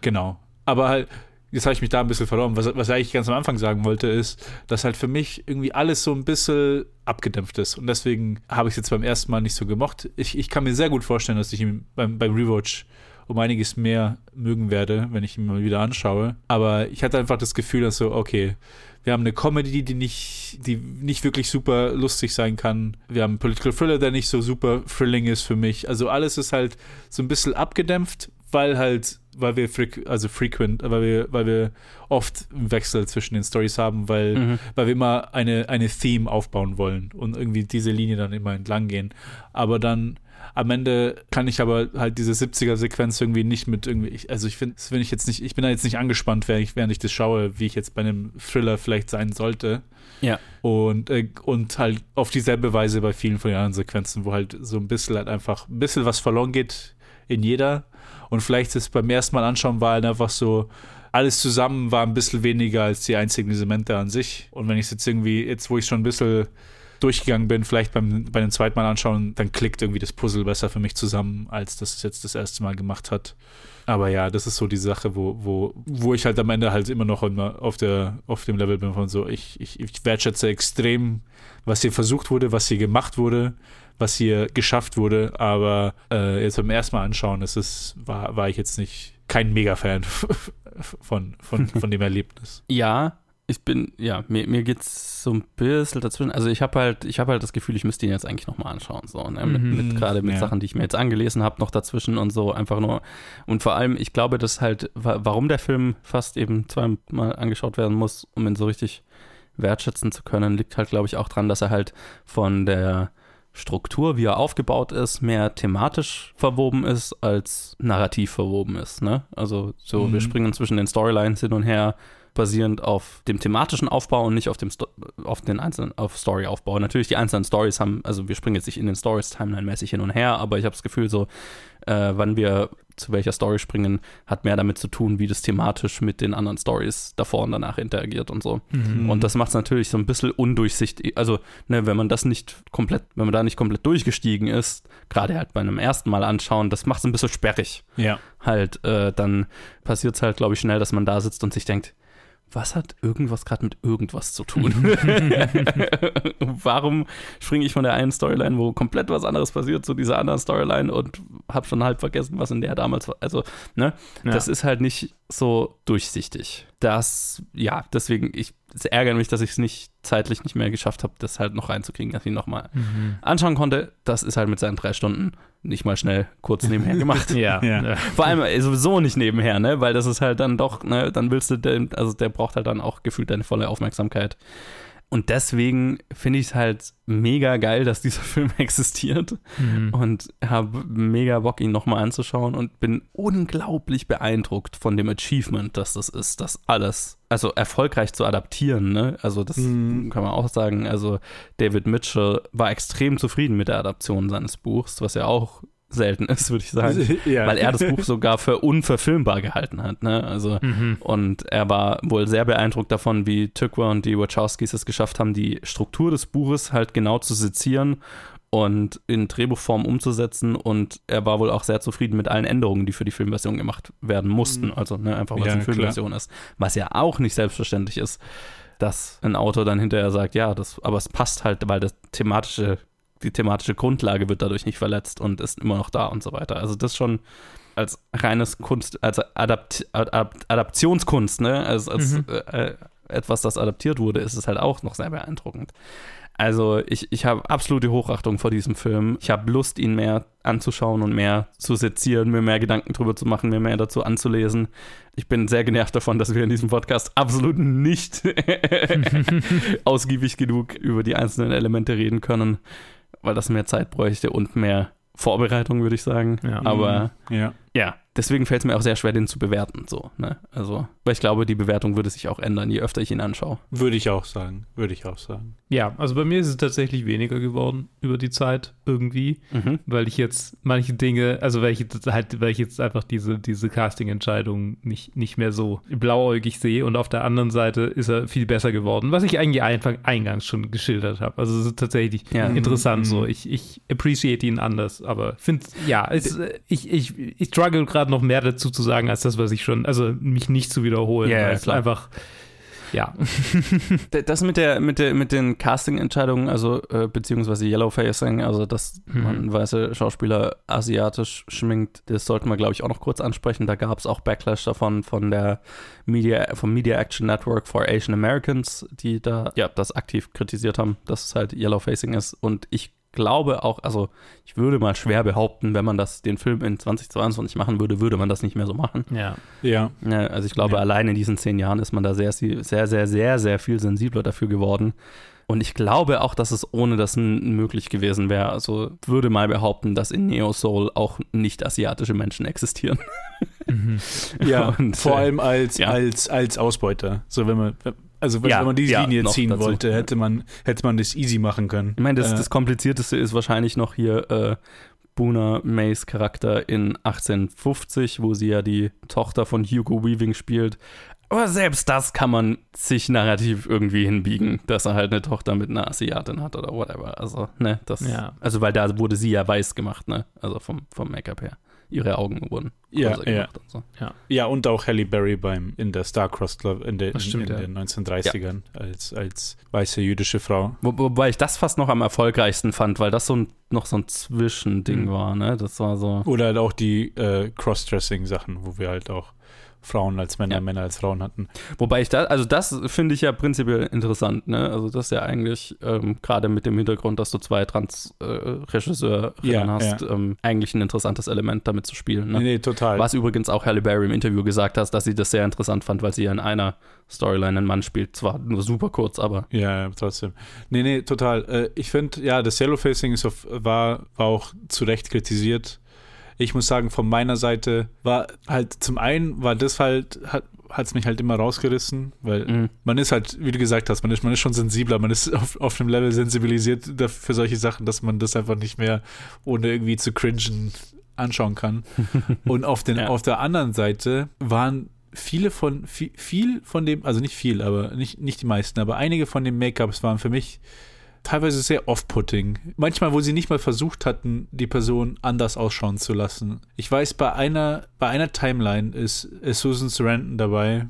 Genau. Aber halt, jetzt habe ich mich da ein bisschen verloren. Was, was ich eigentlich ganz am Anfang sagen wollte, ist, dass halt für mich irgendwie alles so ein bisschen abgedämpft ist. Und deswegen habe ich es jetzt beim ersten Mal nicht so gemocht. Ich, ich kann mir sehr gut vorstellen, dass ich ihn beim, beim Rewatch um einiges mehr mögen werde, wenn ich ihn mal wieder anschaue. Aber ich hatte einfach das Gefühl, dass so, okay, wir haben eine Comedy, die nicht, die nicht wirklich super lustig sein kann. Wir haben einen Political Thriller, der nicht so super thrilling ist für mich. Also alles ist halt so ein bisschen abgedämpft, weil halt, weil wir freq also frequent, weil wir, weil wir oft einen Wechsel zwischen den Stories haben, weil, Mhm. weil wir immer eine, eine Theme aufbauen wollen und irgendwie diese Linie dann immer entlang gehen. Aber dann am Ende kann ich aber halt diese 70er-Sequenz irgendwie nicht mit irgendwie, also ich finde, bin ich jetzt nicht, ich bin da jetzt nicht angespannt, während ich, während ich das schaue, wie ich jetzt bei einem Thriller vielleicht sein sollte. Ja. Und, äh, und halt auf dieselbe Weise bei vielen von den anderen Sequenzen, wo halt so ein bisschen halt einfach ein bisschen was verloren geht in jeder. Und vielleicht ist beim ersten Mal anschauen war halt einfach so, alles zusammen war ein bisschen weniger als die einzigen Elemente an sich. Und wenn ich es jetzt irgendwie, jetzt wo ich schon ein bisschen durchgegangen bin, vielleicht beim, bei dem zweiten Mal anschauen, dann klickt irgendwie das Puzzle besser für mich zusammen, als das es jetzt das erste Mal gemacht hat. Aber ja, das ist so die Sache, wo, wo, wo ich halt am Ende halt immer noch auf, der, auf dem Level bin von so, ich, ich, ich wertschätze extrem, was hier versucht wurde, was hier gemacht wurde, was hier geschafft wurde, aber äh, jetzt beim ersten Mal anschauen, ist es, war, war ich jetzt nicht kein Mega-Fan von, von, von dem Erlebnis. Ja, ich bin, ja, mir, mir geht's so ein bisschen dazwischen. Also ich habe halt, ich habe halt das Gefühl, ich müsste ihn jetzt eigentlich nochmal anschauen. So, ne? Mit, Mhm. mit gerade mit Ja. Sachen, die ich mir jetzt angelesen habe, noch dazwischen und so, einfach nur. Und vor allem, ich glaube, dass halt, wa- warum der Film fast eben zweimal angeschaut werden muss, um ihn so richtig wertschätzen zu können, liegt halt, glaube ich, auch dran, dass er halt von der Struktur, wie er aufgebaut ist, mehr thematisch verwoben ist, als narrativ verwoben ist. Ne? Also so, wir Mhm. springen zwischen den Storylines hin und her, basierend auf dem thematischen Aufbau und nicht auf dem Sto auf den einzelnen auf Storyaufbau. Natürlich die einzelnen Stories haben, also wir springen jetzt nicht in den Stories timeline-mäßig hin und her, aber ich habe das Gefühl so, äh, wann wir zu welcher Story springen, hat mehr damit zu tun, wie das thematisch mit den anderen Stories davor und danach interagiert und so. Mhm. Und das macht es natürlich so ein bisschen undurchsichtig. Also, ne, wenn man das nicht komplett, wenn man da nicht komplett durchgestiegen ist, gerade halt bei einem ersten Mal anschauen, das macht es ein bisschen sperrig. Ja. Halt, äh, dann passiert es halt, glaube ich, schnell, dass man da sitzt und sich denkt, was hat irgendwas gerade mit irgendwas zu tun? Warum springe ich von der einen Storyline, wo komplett was anderes passiert, zu dieser anderen Storyline und habe schon halb vergessen, was in der damals war? Also, ne, Ja. das ist halt nicht so durchsichtig. Das, ja, deswegen, ich, es ärgert mich, dass ich es nicht zeitlich nicht mehr geschafft habe, das halt noch reinzukriegen, dass ich ihn nochmal Mhm. anschauen konnte. Das ist halt mit seinen drei Stunden nicht mal schnell kurz nebenher gemacht. Ja. Ja. ja. Vor allem äh, sowieso nicht nebenher, ne? Weil das ist halt dann doch, ne, dann willst du den, also der braucht halt dann auch gefühlt deine volle Aufmerksamkeit. Und deswegen finde ich es halt mega geil, dass dieser Film existiert Mhm. und habe mega Bock, ihn nochmal anzuschauen und bin unglaublich beeindruckt von dem Achievement, dass das ist, das alles, also erfolgreich zu adaptieren, ne? Also das Mhm. kann man auch sagen. Also David Mitchell war extrem zufrieden mit der Adaption seines Buchs, was ja auch selten ist, würde ich sagen. ja. Weil er das Buch sogar für unverfilmbar gehalten hat, ne? Also Mhm. und er war wohl sehr beeindruckt davon, wie Tykwer und die Wachowskis es geschafft haben, die Struktur des Buches halt genau zu sezieren und in Drehbuchform umzusetzen. Und er war wohl auch sehr zufrieden mit allen Änderungen, die für die Filmversion gemacht werden mussten. Also ne, einfach, weil es Ja, eine klar. Filmversion ist. Was ja auch nicht selbstverständlich ist, dass ein Autor dann hinterher sagt, ja, das, aber es passt halt, weil das thematische die thematische Grundlage wird dadurch nicht verletzt und ist immer noch da und so weiter. Also das schon als reines Kunst, als Adapt, Adapt, Adaptionskunst, ne? Als, als mhm. äh, etwas, das adaptiert wurde, ist es halt auch noch sehr beeindruckend. Also ich, ich habe absolute Hochachtung vor diesem Film. Ich habe Lust, ihn mehr anzuschauen und mehr zu sezieren, mir mehr Gedanken drüber zu machen, mir mehr dazu anzulesen. Ich bin sehr genervt davon, dass wir in diesem Podcast absolut nicht ausgiebig genug über die einzelnen Elemente reden können, weil das mehr Zeit bräuchte und mehr Vorbereitung, würde ich sagen. Ja. Aber ja. ja, deswegen fällt es mir auch sehr schwer, den zu bewerten. So, ne? Also, weil ich glaube, die Bewertung würde sich auch ändern, je öfter ich ihn anschaue. Würde ich auch sagen. Würde ich auch sagen. Ja, also bei mir ist es tatsächlich weniger geworden über die Zeit irgendwie, mhm. weil ich jetzt manche Dinge, also weil ich jetzt halt, weil ich jetzt einfach diese, diese Casting-Entscheidung nicht, nicht mehr so blauäugig sehe und auf der anderen Seite ist er viel besser geworden, was ich eigentlich einfach eingangs schon geschildert habe. Also es ist tatsächlich ja. interessant mhm. so. Ich, ich appreciate ihn anders, aber finde, ja, es, ich, ich, ich struggle gerade noch mehr dazu zu sagen, als das, was ich schon, also mich nicht zu wiederholen, yeah, einfach ja. das mit der, mit der, mit den Casting-Entscheidungen, also äh, beziehungsweise Yellowfacing, also dass mhm. man weiße Schauspieler asiatisch schminkt, das sollten wir, glaube ich, auch noch kurz ansprechen. Da gab es auch Backlash davon von der Media, vom Media Action Network for Asian Americans, die da ja das aktiv kritisiert haben, dass es halt Yellowfacing ist. Und ich glaube auch, also ich würde mal schwer behaupten, wenn man das den Film in 2022 machen würde, würde man das nicht mehr so machen. Ja. Ja. ja also ich glaube, ja. allein in diesen zehn Jahren ist man da sehr, sehr, sehr, sehr, sehr viel sensibler dafür geworden. Und ich glaube auch, dass es ohne das möglich gewesen wäre. Also würde mal behaupten, dass in Neo Soul auch nicht asiatische Menschen existieren. Mhm. Ja, und, vor äh, allem als, ja. als, als Ausbeuter. So, wenn man, also wenn, ja, man diese ja, Linie ziehen dazu. wollte, hätte man, hätte man das easy machen können. Ich meine, das, äh, das Komplizierteste ist wahrscheinlich noch hier äh, Buna Mays Charakter in 1850, wo sie ja die Tochter von Hugo Weaving spielt. Aber selbst das kann man sich narrativ irgendwie hinbiegen, dass er halt eine Tochter mit einer Asiatin hat oder whatever. Also, ne, das. Ja. Also, weil da wurde sie ja weiß gemacht, ne? Also vom, vom Make-up her ihre Augen wurden ja, ja. Und so. ja. ja, und auch Halle Berry beim in der Starcross Club in, der, stimmt, in, in ja. den 1930ern ja. als, als weiße jüdische Frau. Wo, wobei ich das fast noch am erfolgreichsten fand, weil das so ein, noch so ein Zwischending mhm. war, ne? Das war so. Oder halt auch die äh, Crossdressing-Sachen, wo wir halt auch Frauen als Männer, ja. Männer als Frauen hatten. Wobei ich da, also das finde ich ja prinzipiell interessant, ne? Also das ist ja eigentlich ähm, gerade mit dem Hintergrund, dass du zwei Trans-Regisseurinnen äh, ja, hast, ja. Ähm, eigentlich ein interessantes Element damit zu spielen. Ne? Nee, nee, total. Was übrigens auch Halle Berry im Interview gesagt hat, dass sie das sehr interessant fand, weil sie ja in einer Storyline einen Mann spielt. Zwar nur super kurz, aber. Ja, trotzdem. Nee, nee, total. Äh, ich finde, ja, das Yellow-Facing war, war auch zu Recht kritisiert ich muss sagen, von meiner Seite war halt zum einen war das halt, hat, es mich halt immer rausgerissen, weil mhm. man ist halt, wie du gesagt hast, man ist, man ist schon sensibler, man ist auf, auf einem Level sensibilisiert für solche Sachen, dass man das einfach nicht mehr ohne irgendwie zu cringen anschauen kann. Und auf, den, ja. auf der anderen Seite waren viele von, viel, viel von dem, also nicht viel, aber nicht, nicht die meisten, aber einige von den Make-ups waren für mich teilweise sehr off-putting. Manchmal, wo sie nicht mal versucht hatten, die Person anders ausschauen zu lassen. Ich weiß, bei einer, bei einer Timeline ist, ist Susan Sarandon dabei.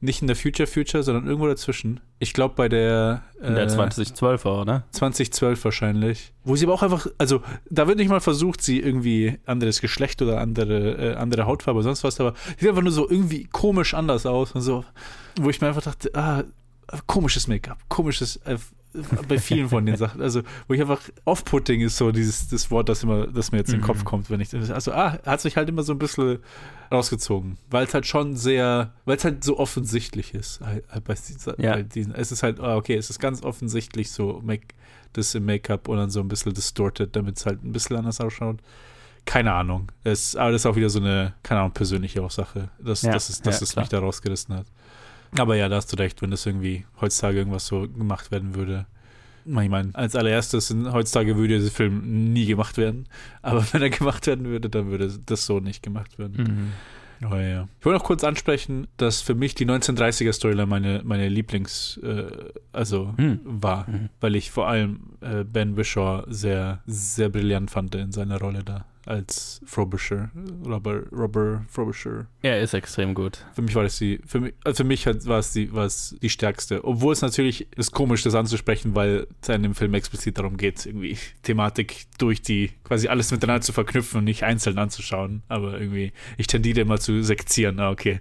Nicht in der Future Future, sondern irgendwo dazwischen. Ich glaube bei der. In der äh, 2012er, oder? 2012 wahrscheinlich. Wo sie aber auch einfach, also da wird nicht mal versucht, sie irgendwie anderes Geschlecht oder andere, äh, andere Hautfarbe oder sonst was, aber sieht einfach nur so irgendwie komisch anders aus. Und so, wo ich mir einfach dachte, ah, komisches Make-up, komisches, äh, bei vielen von den Sachen. Also, wo ich einfach off-putting ist so dieses das Wort, das immer, das mir jetzt in den Kopf mhm. kommt, wenn ich also ah, hat sich halt immer so ein bisschen rausgezogen, weil es halt schon sehr, weil es halt so offensichtlich ist. Halt, halt bei diesen, ja. bei diesen, es ist halt, ah, okay, es ist ganz offensichtlich so make, das im Make-up und dann so ein bisschen distorted, damit es halt ein bisschen anders ausschaut. Keine Ahnung. Es, aber das ist auch wieder so eine, keine Ahnung, persönliche Sache, dass, ja, dass es, dass ja, es mich da rausgerissen hat. Aber ja, da hast du recht, wenn das irgendwie heutzutage irgendwas so gemacht werden würde. Ich meine, als allererstes, heutzutage würde dieser Film nie gemacht werden. Aber wenn er gemacht werden würde, dann würde das so nicht gemacht werden. Mhm. Oh, ja. Ich wollte noch kurz ansprechen, dass für mich die 1930er Storyline meine, meine Lieblings, äh, also mhm. war, mhm. weil ich vor allem äh, Ben Wishaw sehr, sehr brillant fand in seiner Rolle da. Als Frobisher. Robert, Robert Frobisher. Er ist extrem gut. Für mich war das die, für mich, also für mich war es die, war es die stärkste. Obwohl es natürlich ist komisch, das anzusprechen, weil es in dem Film explizit darum geht, irgendwie Thematik durch die, quasi alles miteinander zu verknüpfen und nicht einzeln anzuschauen. Aber irgendwie, ich tendiere immer zu sekzieren. Ah, okay.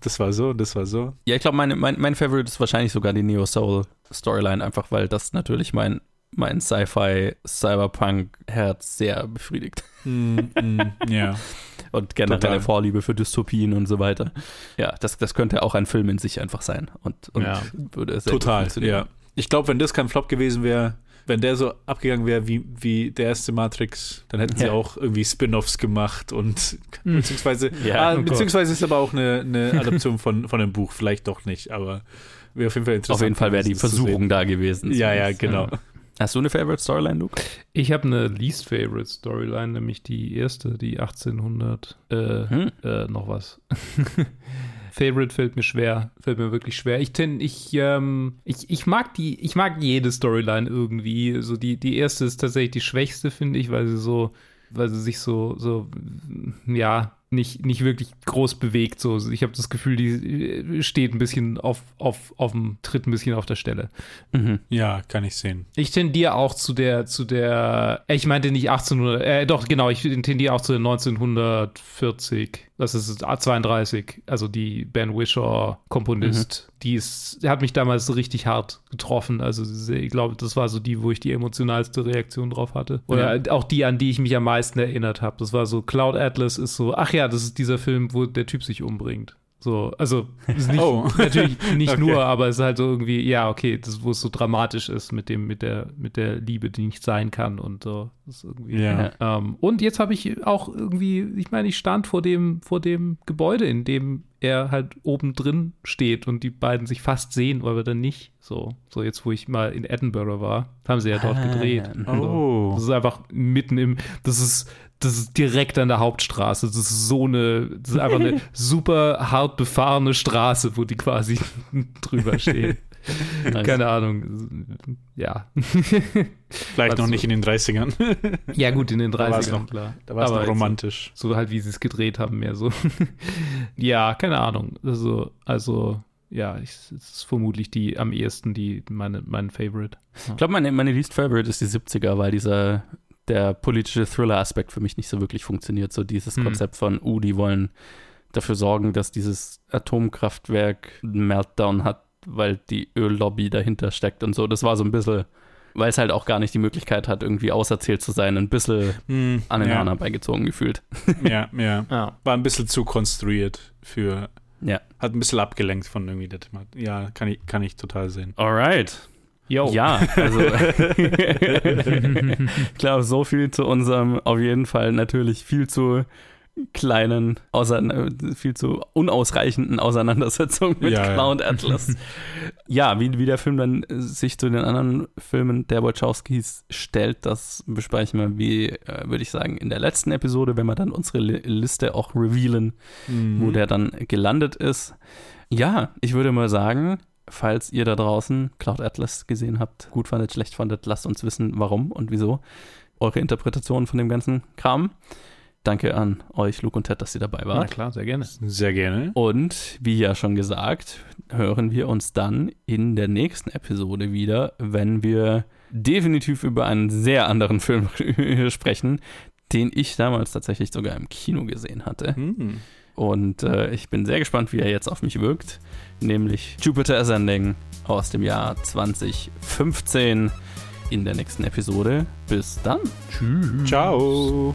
Das war so, das war so. Ja, ich glaube, mein, mein, mein Favorite ist wahrscheinlich sogar die Neo Soul Storyline, einfach weil das natürlich mein, mein Sci-Fi, Cyberpunk-Herz sehr befriedigt. Mm, mm, ja. Und generell Total. Vorliebe für Dystopien und so weiter. Ja, das, das könnte auch ein Film in sich einfach sein. Und, und Ja. würde gut Total, ja. Ich glaube, wenn das kein Flop gewesen wäre, wenn der so abgegangen wäre wie, wie der erste Matrix, dann hätten sie Ja. auch irgendwie Spin-offs gemacht und beziehungsweise, Ja, ah, oh Gott. beziehungsweise ist aber auch eine, eine Adaption von, von einem Buch, vielleicht doch nicht, aber wäre auf jeden Fall interessant. Auf jeden Fall wäre die Versuchung da gewesen. Ja, ja, genau. Hast du eine Favorite Storyline, Luke? Ich habe eine least favorite Storyline, nämlich die erste, die 1800 äh, Hm. äh, noch was. Favorite fällt mir schwer, fällt mir wirklich schwer. Ich ten, ich, ähm, ich, ich mag die, ich mag jede Storyline irgendwie. So die, die erste ist tatsächlich die schwächste, finde ich, weil sie so, weil sie sich so, so, ja, nicht, nicht wirklich groß bewegt. So, ich habe das Gefühl, die äh, steht ein bisschen auf, auf, auf dem, tritt ein bisschen auf der Stelle. Mhm. Ja, kann ich sehen. Ich tendiere auch zu der, zu der, äh, ich meinte nicht 1800, äh, doch, genau, ich tendiere auch zu der 1940, das ist 32, also die Ben Wishaw Komponist, die ist, hat mich damals richtig hart getroffen, also ich glaube, das war so die, wo ich die emotionalste Reaktion drauf hatte. Oder auch die, an die ich mich am meisten erinnert habe. Das war so, Cloud Atlas ist so, ach ja, das ist dieser Film, wo der Typ sich umbringt. So, also ist nicht, Oh. natürlich nicht Okay. nur, aber es ist halt so irgendwie, ja, okay, das, wo es so dramatisch ist mit dem, mit der, mit der Liebe, die nicht sein kann und so. Das ist irgendwie. Ja. Ähm, und jetzt habe ich auch irgendwie, ich meine, ich stand vor dem, vor dem Gebäude, in dem er halt oben drin steht und die beiden sich fast sehen, aber dann nicht. So, so jetzt, wo ich mal in Edinburgh war, haben sie ja dort Ah, gedreht. ja. So. Oh. Das ist einfach mitten im, das ist, das ist direkt an der Hauptstraße. Das ist so eine, das ist einfach eine super hart befahrene Straße, wo die quasi drüber stehen. Nice. Keine Ahnung. Ja. Vielleicht Also- noch nicht in den 30ern. Ja, gut, in den Da war's 30ern, noch- klar. Da war es Aber noch romantisch. So, so halt, wie sie es gedreht haben, mehr so. ja, keine Ahnung. Also, also ja, ich, es ist vermutlich die am ehesten die meine, mein Favorite. Ich glaube, meine, meine Least Favorite ist die 70er, weil dieser der politische Thriller-Aspekt für mich nicht so wirklich funktioniert. So dieses Hm. Konzept von, uh, die wollen dafür sorgen, dass dieses Atomkraftwerk einen Meltdown hat, weil die Öllobby dahinter steckt und so. Das war so ein bisschen, weil es halt auch gar nicht die Möglichkeit hat, irgendwie auserzählt zu sein, ein bisschen Hm, an den ja. Haaren herbeigezogen gefühlt. Ja, ja. Ja. War ein bisschen zu konstruiert für. Ja. Hat ein bisschen abgelenkt von irgendwie der Thematik. Ja, kann ich, kann ich total sehen. Alright. Yo. Ja, also ich glaube, so viel zu unserem auf jeden Fall natürlich viel zu kleinen, viel zu unausreichenden Auseinandersetzung mit Ja, ja. Cloud Atlas. ja, wie, wie der Film dann sich zu den anderen Filmen der Wachowskis stellt, das besprechen wir, wie, äh, würde ich sagen, in der letzten Episode, wenn wir dann unsere Li Liste auch revealen, Mhm. wo der dann gelandet ist. Ja, ich würde mal sagen, falls ihr da draußen Cloud Atlas gesehen habt, gut fandet, schlecht fandet, lasst uns wissen, warum und wieso. Eure Interpretation von dem ganzen Kram. Danke an euch, Luke und Ted, dass ihr dabei Na wart. klar, sehr gerne. Sehr gerne. Und wie ja schon gesagt, hören wir uns dann in der nächsten Episode wieder, wenn wir definitiv über einen sehr anderen Film sprechen, den ich damals tatsächlich sogar im Kino gesehen hatte. Hm. Und äh, ich bin sehr gespannt, wie er jetzt auf mich wirkt. Nämlich Jupiter Ascending aus dem Jahr 2015 in der nächsten Episode. Bis dann. Tschüss. Ciao.